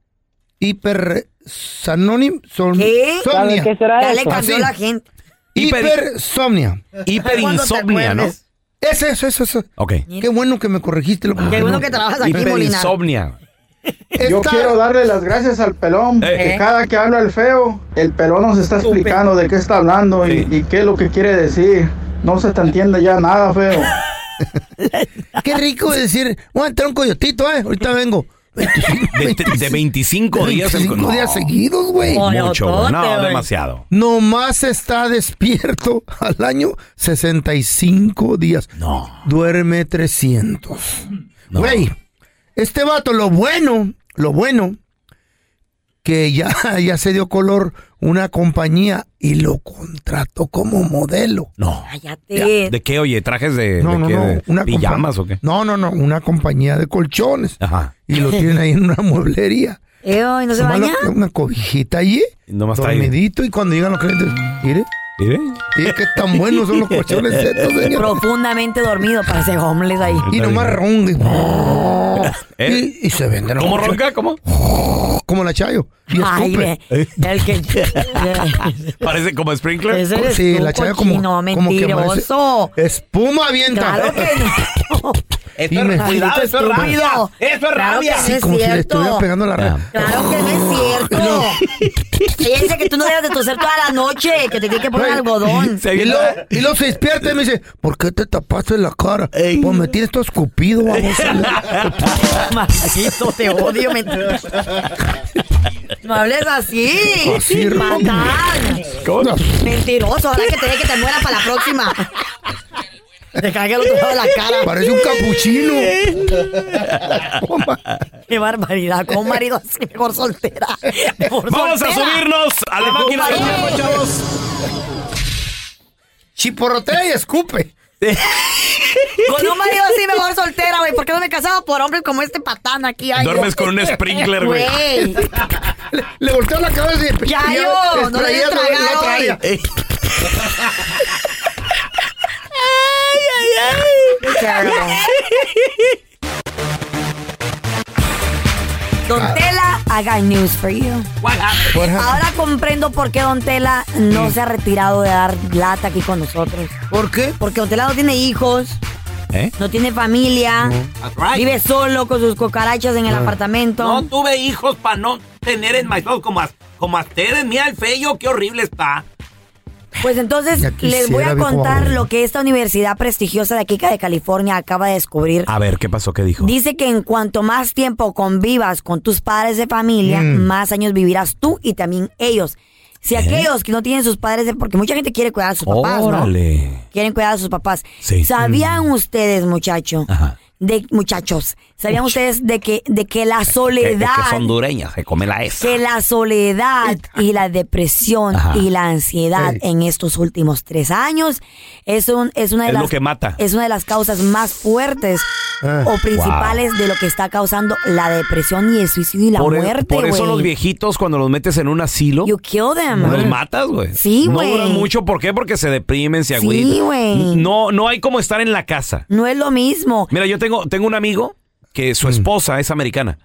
A: Hiper. Sanonim, son,
E: ¿Qué?
A: Somnia.
E: Ya le cambió
A: Así.
E: la gente.
B: Hiper-
A: Hipersomnia.
B: Hiperinsomnia, ¿no?
A: Eso, eso, eso, eso.
B: Ok.
A: Qué bueno que me corregiste. Lo
E: Qué bueno que trabajas aquí, Molina.
B: Hiperinsomnia.
R: Yo quiero darle las gracias al pelón,
B: Eh.
R: que cada que habla el feo, el pelón nos está explicando de qué está hablando y, y qué es lo que quiere decir. No se te entiende ya nada, feo.
A: Qué rico decir, voy a entrar un coyotito, eh. Ahorita vengo.
B: De, de 25 días.
A: 25
B: no,
A: días seguidos, güey.
B: Mucho. No,
E: güey.
B: demasiado.
A: Nomás está despierto al año 65 días.
B: No.
A: Duerme 300. Güey, Este vato, lo bueno, lo bueno, que ya, ya se dio color una compañía y lo contrató como modelo.
B: No.
E: Cállate.
B: ¿De qué, oye? ¿Trajes de,
A: No,
B: de
A: no,
B: qué?
A: no.
B: ¿De
A: Una
B: pijamas o qué?
A: No, no, no. Una compañía de colchones.
B: Ajá.
A: Y lo tienen ahí en una mueblería.
E: Eo, ¿y no se baña?
A: lo- Una cobijita allí.
B: Nomás
A: dormidito. Y cuando llegan los clientes, mire.
B: Mire
A: qué tan buenos son los colchones estos, señor.
E: Profundamente dormido, parece homeless ahí.
A: Y nomás ronca.
B: ¿Eh?
A: Y, y se venden.
B: ¿Cómo ronca? ¿Cómo?
A: Como la chayo. Y
E: Ay, ve, el que...
B: Parece como sprinkler.
E: Ese eres
A: Sí,
E: tú,
A: la chayo como,
E: cochino,
A: como que parece-
E: mentiroso.
A: espuma avienta.
E: Claro que no.
B: Esto
A: Dime.
B: es, cuidado, esto es rabia. Esto es
E: Claro
B: rabia.
E: que
A: Sí,
E: no es
A: como si le
E: cierto.
A: estuviera pegando la red.
E: Claro que no es cierto. Ella dice que tú no debes de toser toda la noche, que te tiene que poner algodón.
A: Y luego, y luego se despierta y me dice, ¿por qué te tapaste la cara? Pues me tienes todo escupido, vamos.
E: Maldito, te odio, mentiroso. No hables así.
A: Así,
E: Patán.
B: ¿Cómo no?
E: Mentiroso, ahora que te ve que te muera para la próxima. Te cague el otro lado de la cara.
A: Parece un capuchino.
E: Qué barbaridad. Con un marido así, mejor soltera. Mejor
B: Vamos a subirnos a la máquina del tiempo, chavos.
A: Chiporrotea y escupe.
E: Con un marido así, mejor soltera, güey. ¿Por qué no me he casado por hombres como este patán aquí? Ay,
B: Duermes
E: yo-
B: con un sprinkler, güey.
A: Le, le volteó la cabeza y...
E: Ya,
A: y
E: yo, no le
A: extraía
E: des Don Tela, I got news for you.
B: What happened?
A: What happened?
E: Ahora comprendo por qué Don Tela no se ha retirado de dar lata aquí con nosotros.
A: ¿Por qué?
E: Porque Don Tela no tiene hijos,
B: ¿Eh?
E: no tiene familia,
N: That's right.
E: vive solo con sus cucarachas en el apartamento.
N: No tuve hijos para no tener enmaizados como a, como a ustedes. Mira el feo, qué horrible está.
E: Pues entonces les voy a contar lo que esta universidad prestigiosa de aquí de California acaba de descubrir.
B: A ver, ¿qué pasó? ¿Qué dijo?
E: Dice que en cuanto más tiempo convivas con tus padres de familia,
A: Mm.
E: más años vivirás tú y también ellos. Si aquellos que no tienen sus padres, de, porque mucha gente quiere cuidar a sus papás, ¿no? Quieren cuidar a sus papás.
B: Sí.
E: ¿Sabían ustedes, muchacho?
B: Ajá.
E: De muchachos, ¿sabían ustedes de que de que la
B: Que, es
E: soledad
B: que es hondureña, se come la S.
E: que la soledad y la depresión
B: Ajá.
E: y la ansiedad
A: Ey.
E: en estos últimos tres años es, un, es una de
B: Es
E: las
B: lo que mata.
E: es una de las causas más fuertes
A: Ah.
E: o principales de lo que está causando la depresión y el suicidio y la
B: por,
E: muerte
B: por eso los viejitos cuando los metes en un asilo,
E: you kill them
B: los matas, güey.
E: Sí,
B: No
E: güey.
B: duran mucho, ¿por qué? Porque se deprimen, se
E: Sí,
B: agüitan.
E: güey.
B: No, no hay como estar en la casa.
E: no es lo mismo
B: Mira, yo tengo, tengo un amigo que
A: Mm.
B: su esposa es americana.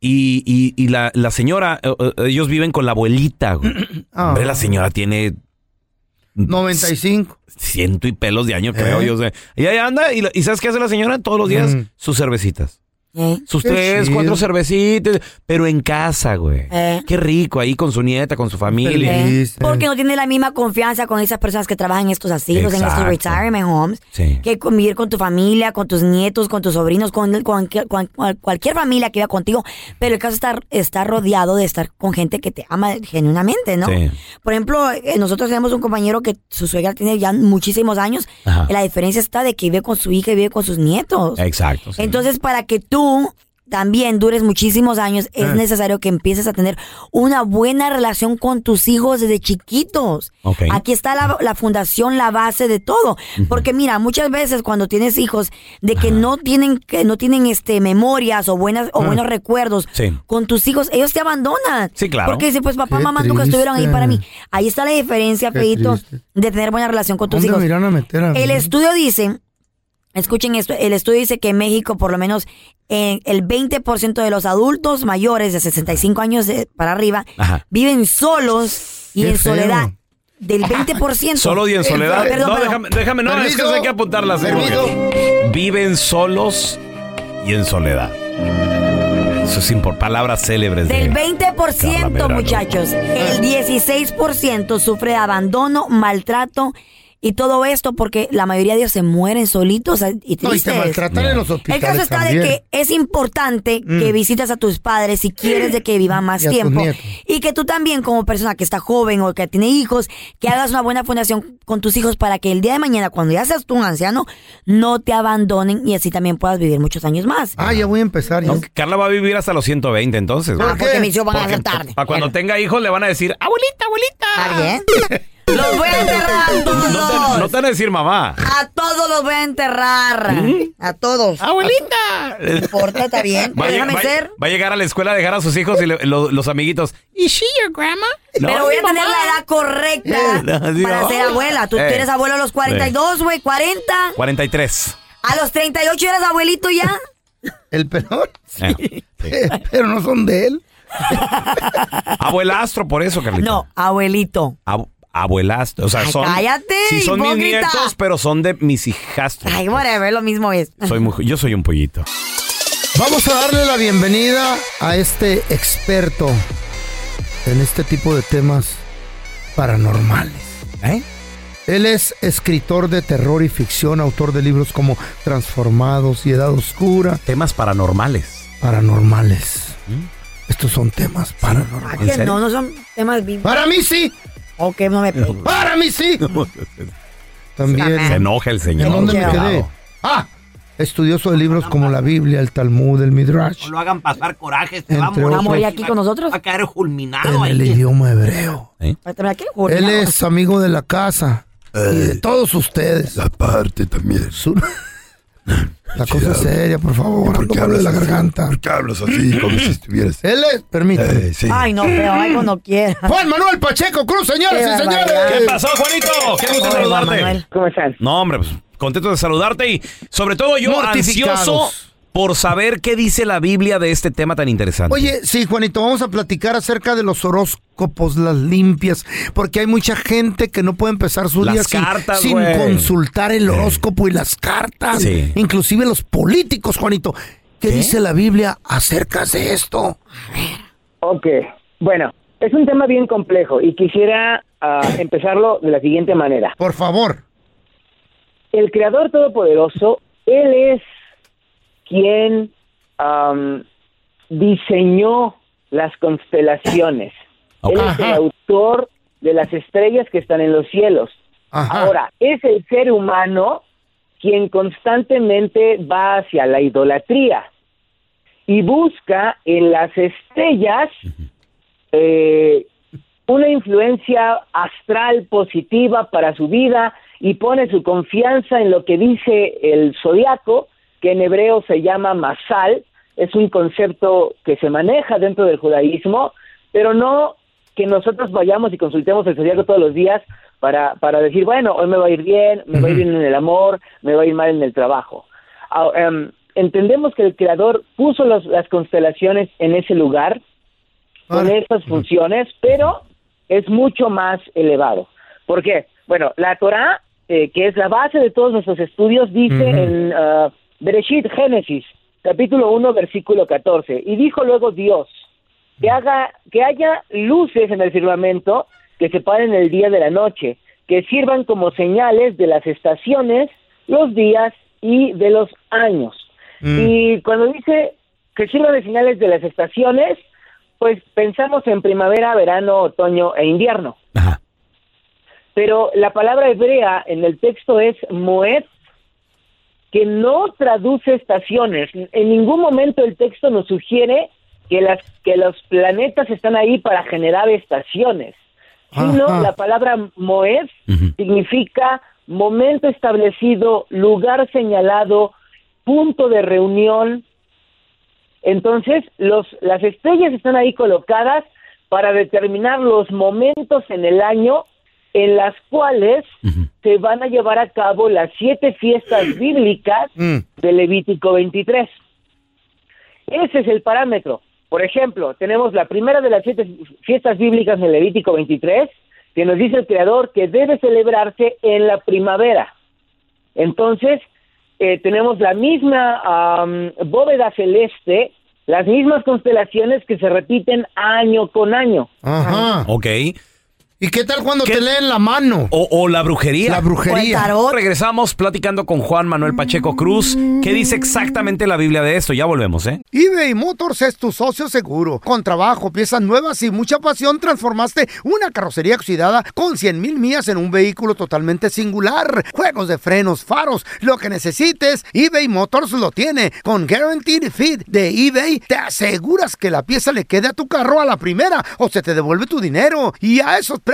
B: Y, y- y la, la señora, eh, eh, ellos viven con la abuelita, güey.
A: Ah.
B: Hombre, la señora tiene
A: 95.
B: ciento y pelos de años, creo
A: ¿Eh?
B: yo. sé. Y ahí anda, y, ¿y ¿sabes qué hace la señora? Todos los días,
A: Mm.
B: sus cervecitas.
E: ¿Eh?
B: Sus
A: Qué
B: tres,
A: chido.
B: cuatro cervecitas, pero en casa, güey.
E: Eh.
B: Qué rico, ahí con su nieta, con su familia.
E: Porque no tiene la misma confianza con esas personas que trabajan en estos asilos, en estos retirement homes,
B: Sí.
E: que convivir con tu familia, con tus nietos, con tus sobrinos, con, con- con- con cualquier familia que viva contigo. Pero el caso está, está rodeado de estar con gente que te ama genuinamente, ¿no?
B: Sí.
E: Por ejemplo, eh, nosotros tenemos un compañero que su suegra tiene ya muchísimos años.
B: Ajá.
E: La diferencia está de que vive con su hija y vive con sus nietos.
B: Exacto. sí.
E: Entonces, para que tú también dures muchísimos años, es
B: Ah.
E: necesario que empieces a tener una buena relación con tus hijos desde chiquitos.
B: Ok.
E: Aquí está la, la fundación, la base de todo. Porque mira, muchas veces cuando tienes hijos de que no tienen que no tienen este memorias o buenas o
B: Ah.
E: buenos recuerdos
B: Sí.
E: con tus hijos, ellos te abandonan.
B: Sí, claro.
E: Porque dicen, pues papá,
A: Qué
E: mamá nunca estuvieron ahí para mí. Ahí está la diferencia, Feito, de tener buena relación con tus
A: ¿Dónde
E: hijos.
A: me irán a meter a mí?
E: El estudio dice, escuchen esto, el estudio dice que en México por lo menos eh, el 20% de los adultos mayores de 65 años de- para arriba
B: Ajá.
E: viven solos y
A: Qué
E: en
A: feo.
E: soledad. Del 20%.
B: Solo y en soledad.
E: Perdón,
B: no,
E: perdón.
B: déjame, déjame, no, es que
A: Permiso.
B: hay que apuntarlas. ¿eh?
A: Permiso.
B: Porque Viven solos y en soledad. Eso es por palabras célebres. de
E: Del
B: Carla
E: 20%,
B: Medrano.
E: muchachos, el 16% sufre de abandono, maltrato Y todo esto porque la mayoría de ellos se mueren solitos y
A: No, y te maltratan en los
E: El
A: hospitales
E: caso está
A: también.
E: de que es importante que
A: Mm.
E: visites a tus padres si quieres de que vivan más
A: Y
E: tiempo. Y que tú también, como persona que está joven o que tiene hijos, que hagas una buena fundación con tus hijos para que el día de mañana, cuando ya seas tú un anciano, no te abandonen y así también puedas vivir muchos años más.
A: Ah, ya voy a empezar. ya.
B: Carla va a vivir hasta los 120 entonces.
E: Ah, porque mis hijos van a ser tarde.
B: Para cuando tenga hijos le van a decir, abuelita, abuelita.
E: Está bien. Los voy a enterrar a todos.
B: No te, no te van a decir mamá.
E: A todos los voy a enterrar.
B: ¿Mm?
E: A todos.
B: Abuelita.
E: No importa, está bien.
B: Va a,
E: Déjame
B: va-
E: ser.
B: va a llegar a la escuela a dejar a sus hijos y le- lo- los amiguitos. ¿Is she your grandma? No,
E: Pero voy a tener
B: mamá.
E: la edad correcta
B: no, sí,
E: para
B: no.
E: ser abuela. Tú
B: Eh.
E: tienes abuelo a los 42, güey, 40.
B: 43.
E: A los 38 eres abuelito ya.
A: ¿El pelón?
B: Eh,
A: Pero no son de él.
B: Abuelastro, por eso, Carlita.
E: No, abuelito.
B: Ab- abuelastro. O sea,
E: Ay,
B: son.
E: cállate,
B: Sí, son mis
E: hipócrita.
B: nietos, pero son de mis hijastros.
E: Ay, whatever, lo mismo es.
B: Soy muy- yo soy un pollito.
A: Vamos a darle la bienvenida a este experto en este tipo de temas paranormales.
B: ¿Eh?
A: Él es escritor de terror y ficción, autor de libros como Transformados y Edad Oscura.
B: Temas paranormales.
A: Paranormales. Estos son temas paranormales.
E: ¿A que no, no son temas bíblicos.
A: Para mí sí.
E: Ok, no me pegues.
A: Para mí sí. También.
B: Se enoja el señor.
A: ¿En dónde me quedé? Ah, estudioso de libros como la Biblia, el Talmud, el Midrash,
N: No lo hagan pasar coraje, se va a
A: Entre
N: morir.
A: ¿Va a morir
E: aquí con nosotros?
N: Va a caer fulminado
A: en
N: ahí.
A: el idioma hebreo.
E: ¿Para qué?
A: Él es amigo de la casa y de todos ustedes.
S: La parte también.
A: Su- La cosa es seria, por favor.
S: ¿Por qué
A: la
S: hablas así?
A: garganta.
S: ¿Por qué hablas así como si estuvieras?
A: Él es, permítame.
S: Eh, sí.
E: Ay, no, pero ay, cuando quiera.
A: Juan Manuel Pacheco Cruz, señoras
E: Qué
A: y señores.
B: ¿Qué pasó, Juanito? Qué gusto saludarte.
E: Manuel.
T: ¿Cómo están?
B: No, hombre, pues contento de saludarte y sobre todo yo ansioso por saber qué dice la Biblia de este tema tan interesante.
A: Oye, sí, Juanito, vamos a platicar acerca de los horóscopos, las limpias, porque hay mucha gente que no puede empezar su
B: Las
A: día sin,
B: cartas,
A: sin
B: güey.
A: consultar el horóscopo y las cartas.
B: Sí.
A: Inclusive los políticos, Juanito. ¿Qué, dice la Biblia acerca de esto?
T: Ok, bueno, es un tema bien complejo y quisiera ah, empezarlo de la siguiente manera.
A: Por favor.
T: El Creador Todopoderoso, Él es quien am, diseñó las constelaciones. Él es el autor de las estrellas que están en los cielos.
A: Ajá.
T: Ahora, es el ser humano quien constantemente va hacia la idolatría y busca en las estrellas eh, una influencia astral positiva para su vida y pone su confianza en lo que dice el zodiaco, que en hebreo se llama masal, es un concepto que se maneja dentro del judaísmo, pero no que nosotros vayamos y consultemos el zodiaco todos los días para, para decir, bueno, hoy me va a ir bien, me va a ir bien en el amor, me va a ir mal en el trabajo. Ah, em, entendemos que el creador puso los- las constelaciones en ese lugar, con esas funciones, pero es mucho más elevado. ¿Por qué? Bueno, la Torah, eh, que es la base de todos nuestros estudios, dice en ah, Bereshit, Génesis, capítulo 1, versículo 14, y dijo luego Dios, que haga que haya luces en el firmamento que separen el día de la noche, que sirvan como señales de las estaciones, los días y de los años. Y cuando dice que sirvan de señales de las estaciones, pues pensamos en primavera, verano, otoño e invierno. Pero la palabra hebrea en el texto es moed, que no traduce estaciones. En ningún momento el texto nos sugiere que las que los planetas están ahí para generar estaciones, sino
U: Ajá.
T: la palabra moed significa momento establecido, lugar señalado, punto de reunión. Entonces, los las estrellas están ahí colocadas para determinar los momentos en el año en las cuales se van a llevar a cabo las siete fiestas bíblicas de Levítico 23. Ese es el parámetro. Por ejemplo, tenemos la primera de las siete fiestas bíblicas de Levítico 23, que nos dice el Creador que debe celebrarse en la primavera. Entonces, eh, tenemos la misma am, bóveda celeste, las mismas constelaciones que se repiten año con año.
A: Ajá.
B: Ok.
A: ¿Y qué tal cuando te leen la mano?
B: O, o la brujería.
A: La brujería.
B: Regresamos platicando con Juan Manuel Pacheco Cruz. ¿Qué dice exactamente la Biblia de esto? Ya volvemos, ¿eh?
A: eBay Motors es tu socio seguro. Con trabajo, piezas nuevas y mucha pasión, transformaste una carrocería oxidada con 100 mil millas en un vehículo totalmente singular. Juegos de frenos, faros, lo que necesites, eBay Motors lo tiene. Con Guaranteed Fit de eBay, te aseguras que la pieza le quede a tu carro a la primera o se te devuelve tu dinero. Y a esos precios,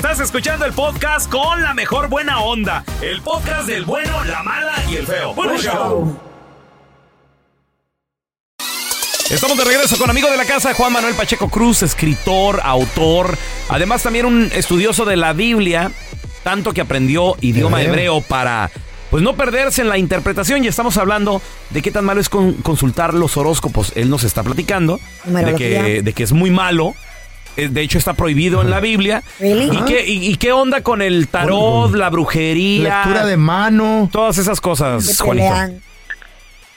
B: Estás escuchando el podcast con la mejor buena onda. El podcast del bueno, la mala y el feo. Bueno, show. Estamos de regreso con amigo de la casa, Juan Manuel Pacheco Cruz, escritor, autor, además también un estudioso de la Biblia, tanto que aprendió idioma
A: Hebreo.
B: hebreo para pues no perderse en la interpretación y estamos hablando de qué tan malo es con- consultar los horóscopos. Él nos está platicando de que, de que es muy malo. Eh, De hecho, está prohibido en la Biblia.
E: Really?
B: ¿Y, qué, y, y qué onda con el tarot, la brujería?
A: Lectura de mano.
B: Todas esas cosas, Juanito.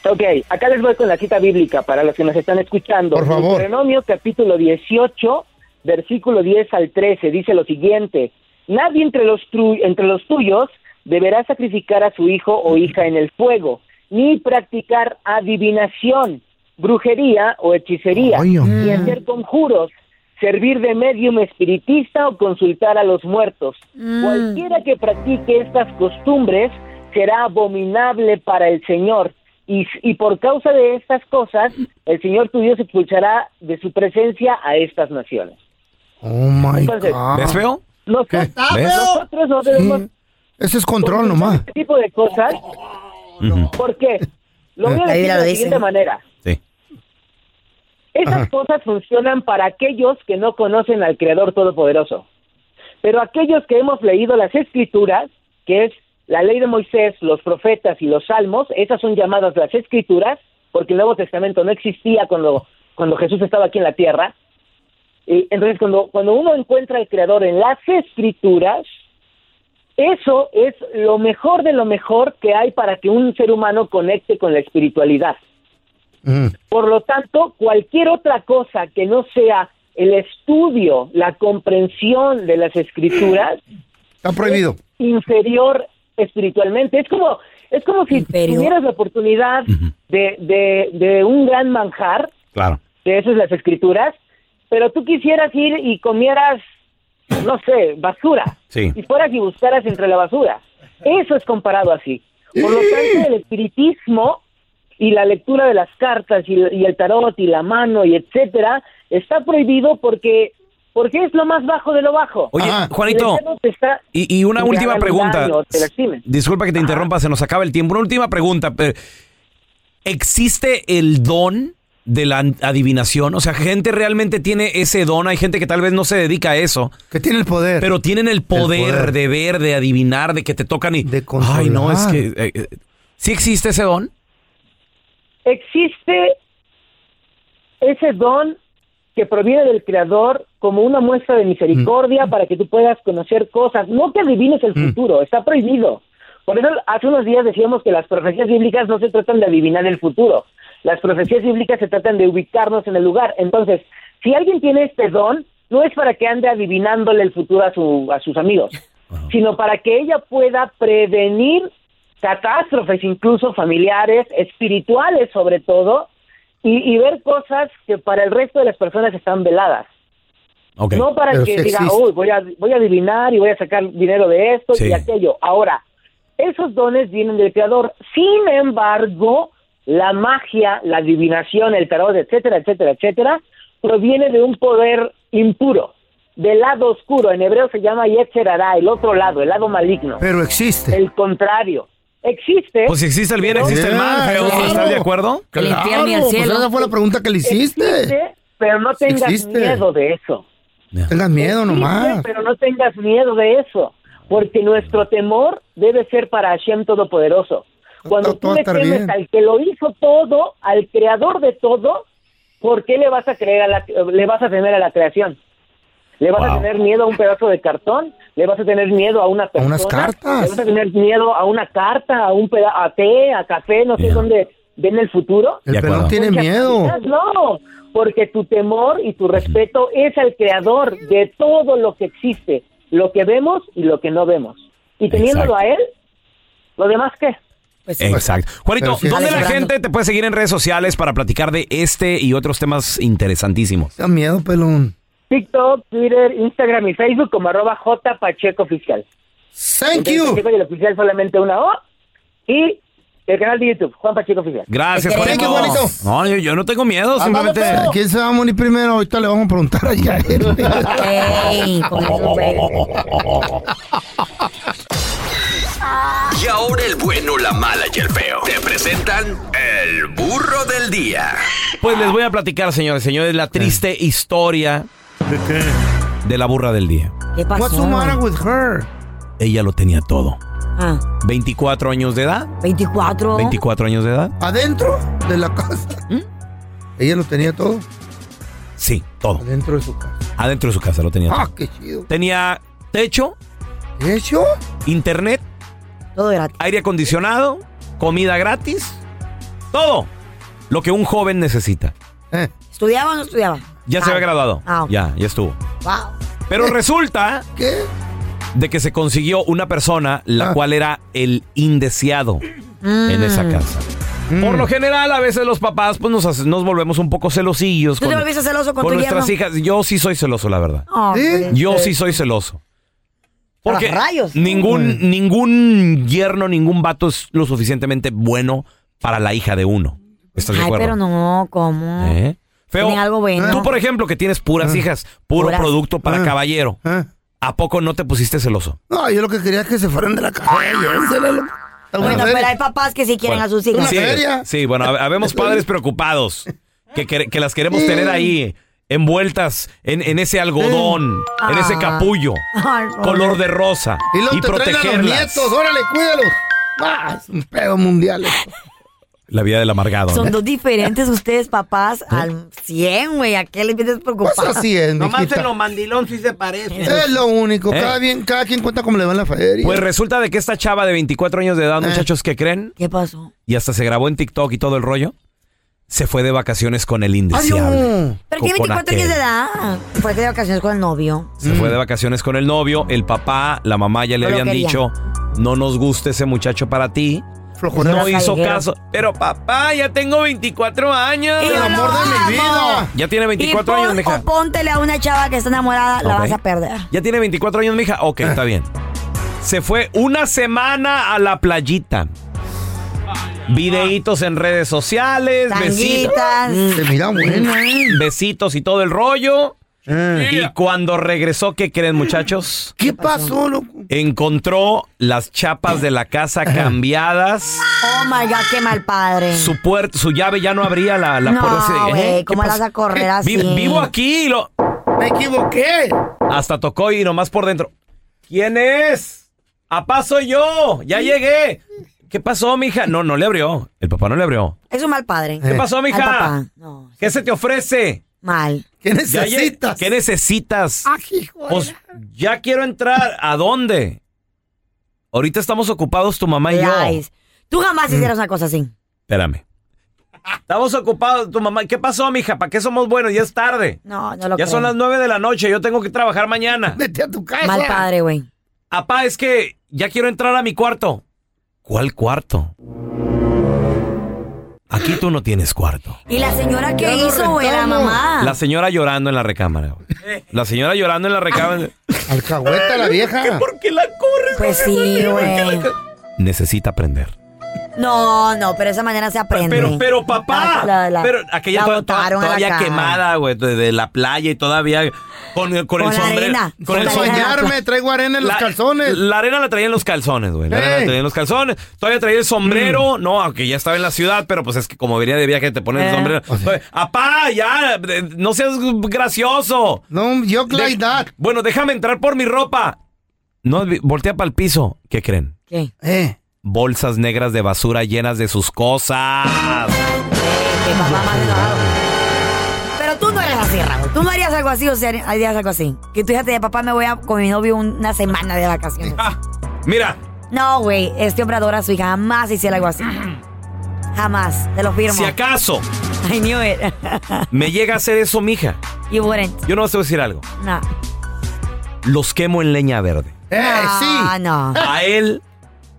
T: Ok, acá les voy con la cita bíblica para los que nos están escuchando.
A: Por favor.
T: Deuteronomio capítulo 18, versículo 10 al 13, dice lo siguiente. Nadie entre los, tru- entre los tuyos deberá sacrificar a su hijo o hija en el fuego, ni practicar adivinación, brujería o hechicería, ni hacer conjuros, servir de medium espiritista o consultar a los muertos. Cualquiera que practique estas costumbres será abominable para el Señor. Y, y por causa de estas cosas, el Señor tu Dios expulsará de su presencia a estas naciones.
A: Oh my
T: Entonces,
A: God.
B: ¿Ves feo?
T: Nosotros, no debemos
A: Sí. Ese es control nomás.
T: este tipo de cosas. ¿Por qué? Lo voy a
E: La
T: decir de
E: lo
T: la
E: dice.
T: siguiente manera. Esas
A: Ajá.
T: cosas funcionan para aquellos que no conocen al Creador Todopoderoso. Pero aquellos que hemos leído las Escrituras, que es la ley de Moisés, los profetas y los salmos, esas son llamadas las Escrituras, porque el Nuevo Testamento no existía cuando, cuando Jesús estaba aquí en la tierra. Y entonces, cuando, cuando uno encuentra al Creador en las Escrituras, eso es lo mejor de lo mejor que hay para que un ser humano conecte con la espiritualidad.
A: Mm.
T: Por lo tanto, cualquier otra cosa que no sea el estudio, la comprensión de las escrituras,
A: Está prohibido.
T: inferior espiritualmente. Es como, es como si
E: Inferior.
T: tuvieras la oportunidad de, de, de un gran manjar,
B: Claro.
T: de eso es las escrituras, pero tú quisieras ir y comieras, no sé, basura,
B: Sí.
T: y fueras y buscaras entre la basura. Eso es comparado así. Por lo tanto, el espiritismo y la lectura de las cartas y, y el tarot y la mano y etcétera está prohibido porque porque es lo más bajo de lo bajo.
B: Oye,
A: Ajá.
B: Juanito,
T: está-
B: y, y una última pregunta.
T: daño.
B: Disculpa que te interrumpa, se nos acaba el tiempo. Una última pregunta. pero, ¿Existe el don de la adivinación? O sea, gente realmente tiene ese don. Hay gente que tal vez no se dedica a eso.
A: Que tiene el poder.
B: Pero tienen el poder,
A: poder.
B: de ver, de adivinar, de que te tocan y...
A: De
B: Ay, no, es
A: controlar.
B: que... eh, eh, ¿Sí existe ese don?
T: Existe ese don que proviene del Creador como una muestra de misericordia para que tú puedas conocer cosas, no que adivines el futuro, está prohibido. Por eso hace unos días decíamos que las profecías bíblicas no se tratan de adivinar el futuro, las profecías bíblicas se tratan de ubicarnos en el lugar. Entonces, si alguien tiene este don, no es para que ande adivinándole el futuro a, su, a sus amigos, sino para que ella pueda prevenir catástrofes, incluso familiares, espirituales sobre todo, y, y ver cosas que para el resto de las personas están veladas. No para
A: Pero
T: que
A: sí
T: diga, uy, voy a, voy a adivinar y voy a sacar dinero de esto
B: Sí.
T: y aquello. Ahora, esos dones vienen del Creador. Sin embargo, la magia, la adivinación, el tarot, etcétera, etcétera, etcétera, proviene de un poder impuro, del lado oscuro. En hebreo se llama Yetzer Hará, el otro lado, el lado maligno.
A: Pero existe.
T: El contrario. Existe.
B: Pues si existe el bien,
T: pero-
B: existe el mal, feo.
T: Claro.
B: ¿Estás de acuerdo?
A: Claro, pues esa fue la pregunta que le hiciste.
T: Existe, pero no tengas
A: existe.
T: miedo de eso.
A: Tengas miedo
T: Existe,
A: nomás.
T: Pero no tengas miedo de eso, porque nuestro temor debe ser para Hashem Todopoderoso. Cuando tú le temes
A: bien.
T: al que lo hizo todo, al creador de todo, ¿por qué le vas a creer a la, le vas a temer a la creación? ¿Le vas a tener miedo a un pedazo de cartón? ¿Le vas a tener miedo a una persona?
A: unas cartas.
T: ¿Le vas a tener miedo a una carta, a un peda a té, a café, no sé dónde ven el futuro?
A: El pelón tiene miedo.
T: No, porque tu temor y tu respeto es al creador de todo lo que existe, lo que vemos y lo que no vemos. Y teniéndolo a él, ¿lo demás qué?
B: Exacto. Juanito. ¿dónde la gente te puede seguir en redes sociales para platicar de este y otros temas interesantísimos?
A: Da miedo, pelón.
T: TikTok, Twitter, Instagram y Facebook como arroba J Pacheco Oficial.
A: Thank
T: you. Pacheco y el oficial solamente una O. Y el canal de YouTube, Juan Pacheco Oficial.
B: Gracias, Juanito.
A: Juanito.
B: No, yo, yo no tengo miedo, simplemente...
A: ¿Quién se va a morir primero? Ahorita le vamos a preguntar a Yael.
E: Ey, con eso,
L: Y ahora el bueno, la mala y el feo. Te presentan el burro del día.
B: Pues les voy a platicar, señores, señores, la triste historia de la burra del día.
E: ¿Qué pasó?
A: What's the matter with her?
B: Ella lo tenía todo.
E: Ah,
B: 24 años de edad.
E: 24.
B: 24 años de edad.
A: ¿Adentro de la casa? ¿Ella lo tenía todo?
B: Sí, todo.
A: Adentro de su casa.
B: Adentro de su casa lo tenía todo.
A: Ah, qué chido.
B: Tenía techo.
A: ¿Techo?
B: Internet.
E: Todo gratis.
B: Aire acondicionado. Comida gratis. Todo. Lo que un joven necesita.
E: ¿Estudiaba o no estudiaba?
B: Ya se
E: Ah.
B: había graduado.
E: Ah.
B: Ya, ya estuvo.
E: Wow.
B: Pero resulta
A: ¿Qué?
B: de que se consiguió una persona la
A: Ah.
B: cual era el indeseado en esa casa. Por lo general, a veces los papás pues nos, hace- nos volvemos un poco celosillos.
E: ¿Tú te volviste celoso con tu
B: nuestras
E: yerno?
B: hijas. Yo sí soy celoso, la verdad.
E: Oh, ¿Sí?
B: Yo sí soy celoso. Porque
E: rayos.
B: ningún, ningún yerno, ningún vato es lo suficientemente bueno para la hija de uno. ¿Estás de
E: Ay,
B: acuerdo?
E: pero no, ¿cómo?
B: ¿Eh? Feo,
E: Tienen algo bueno.
B: tú, por ejemplo, que tienes puras hijas, puro
E: Puras.
B: producto para
A: Ah.
B: caballero, ¿a poco no te pusiste celoso?
A: No, yo lo que quería es que se fueran de la casa.
E: Bueno, pero hay papás que sí quieren
B: Bueno,
E: a sus hijas.
B: sí, sí, bueno, hab- habemos padres preocupados que, que las queremos tener ahí envueltas en, en ese algodón, en ese
A: Ah.
B: capullo,
E: Ay, no.
B: color de rosa
A: Y luego
B: y
A: te traen a los
B: protegerlas.
A: nietos. Órale, cuídalos. Ah, es un pedo mundial. esto.
B: La vida del amargado.
E: Son
B: ¿no?
E: dos diferentes ustedes, papás, al 100, güey. ¿A qué le pides preocupado?
A: Pues así es,
N: Nomás en lo mandilón sí se parece.
A: Es lo único.
B: ¿Eh?
A: Cada, bien, cada quien cuenta cómo le va en la feria.
B: Pues resulta de que esta chava de 24 años de edad,
A: Eh.
B: muchachos, ¿qué creen?
E: ¿Qué pasó?
B: Y hasta se grabó en TikTok y todo el rollo. Se fue de vacaciones con el indeseable.
E: Pero
B: Con-
E: tiene
B: con
E: 24 años de edad. Fue de vacaciones con el novio.
B: Se fue de vacaciones con el novio, el papá, la mamá ya le habían dicho, no nos gusta ese muchacho para ti. No hizo caso. Pero papá, ya tengo 24 años.
E: Y
A: El amor de mi vida.
B: Ya tiene
E: Y
B: 24
E: pon-
B: años, mija.
E: o póntele a una chava que está enamorada, la vas a perder.
B: Ya tiene 24 años, mija. Ok,
A: Eh.
B: está bien. Se fue una semana a la playita. Videitos en redes sociales, besitos.
E: Tanguitas.
A: Se mira buena, ¿eh?
B: Besitos y todo el rollo.
A: Eh.
B: Y cuando regresó, ¿qué creen, muchachos?
A: ¿Qué pasó, loco?
B: Encontró las chapas de la casa cambiadas.
E: Oh my God, qué mal padre.
B: Su puerta, su llave ya no abría la, la
E: no,
B: puerta.
E: Güey,
B: ¿eh? ¿Qué
E: ¿cómo la vas a correr así?
B: Vi- vivo aquí y lo.
A: Me equivoqué.
B: Hasta tocó y nomás por dentro. ¿Quién es? ¡A soy yo! ¡Ya llegué! ¿Qué pasó, mija? No, no le abrió. El papá no le abrió.
E: Es un mal padre.
B: ¿Qué pasó,
E: Al
B: mija?
E: papá. No,
B: ¿Qué se te ofrece?
E: mal.
A: ¿Qué necesitas?
B: ¿Qué necesitas?
A: Ah, hijo de
B: Pues ya quiero entrar. ¿A dónde? Ahorita estamos ocupados tu mamá y yo.
E: Lies. Tú jamás
B: Mm.
E: hicieras una cosa así.
B: Espérame. Estamos ocupados tu mamá. ¿Qué pasó, mija? ¿Para qué somos buenos? Ya es tarde.
E: No, no lo
B: Ya
E: creo.
B: son las nueve de la noche. Yo tengo que trabajar mañana.
A: Vete a tu casa.
E: Mal padre, güey.
B: Apá, es que ya quiero entrar a mi cuarto. ¿Cuál cuarto? Aquí tú no tienes cuarto.
E: ¿Y la señora qué hizo, güey? La mamá.
B: La señora llorando en la recámara. güey. La señora llorando en la recámara.
A: Alcahueta la vieja.
B: ¿Por qué la corres?
E: Pues sí, güey.
B: necesita aprender.
E: No, no, pero esa manera se aprende.
B: Pero, pero papá,
E: La- la- la-
B: pero aquella to- to- todavía quemada, güey, de, de la playa y todavía con, con,
A: Con
B: el
A: la
B: sombrero.
A: arena,
B: Con
A: con
B: el
A: la
B: sombrero.
A: arena. Bañarme, traigo arena en los calzones.
B: La arena la traía en los calzones, güey. La arena la traía en los calzones. Todavía traía el sombrero, no, aunque ya estaba en la ciudad, pero pues es que como venía de viaje te pones el
A: Eh.
B: sombrero. ¡Apá, ya! No seas gracioso.
A: No, yo like that.
B: Bueno, déjame entrar por mi ropa. No, voltea para el piso. ¿Qué creen?
E: ¿Qué?
A: Eh.
B: Bolsas negras de basura llenas de sus cosas.
E: Pero tú no eres así, Raúl. Tú no harías algo así o sea, harías algo así. Que tú dijiste, de papá, me voy a con mi novio una semana de vacaciones.
B: Mira,
E: No, güey, este hombre adora a su hija. Jamás hiciera algo así. Jamás, te lo firmo.
B: si acaso
E: I knew it.
B: me llega a hacer eso, mija,
E: you wouldn't.
B: yo no te voy a decir algo.
E: No.
B: Los quemo en leña verde.
E: Ah, no.
B: A él,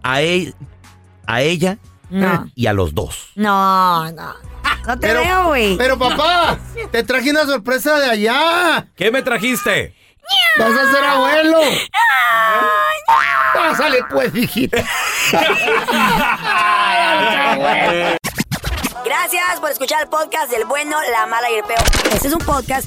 B: a él, a ella
E: No.
B: y a los dos.
E: No, no. No te veo, güey.
A: Pero papá, te traje una sorpresa de allá.
B: ¿Qué me trajiste?
A: Vas a ser abuelo. Pásale pues, hijita.
E: Gracias por escuchar el podcast del bueno, la mala y el peor. Este es un podcast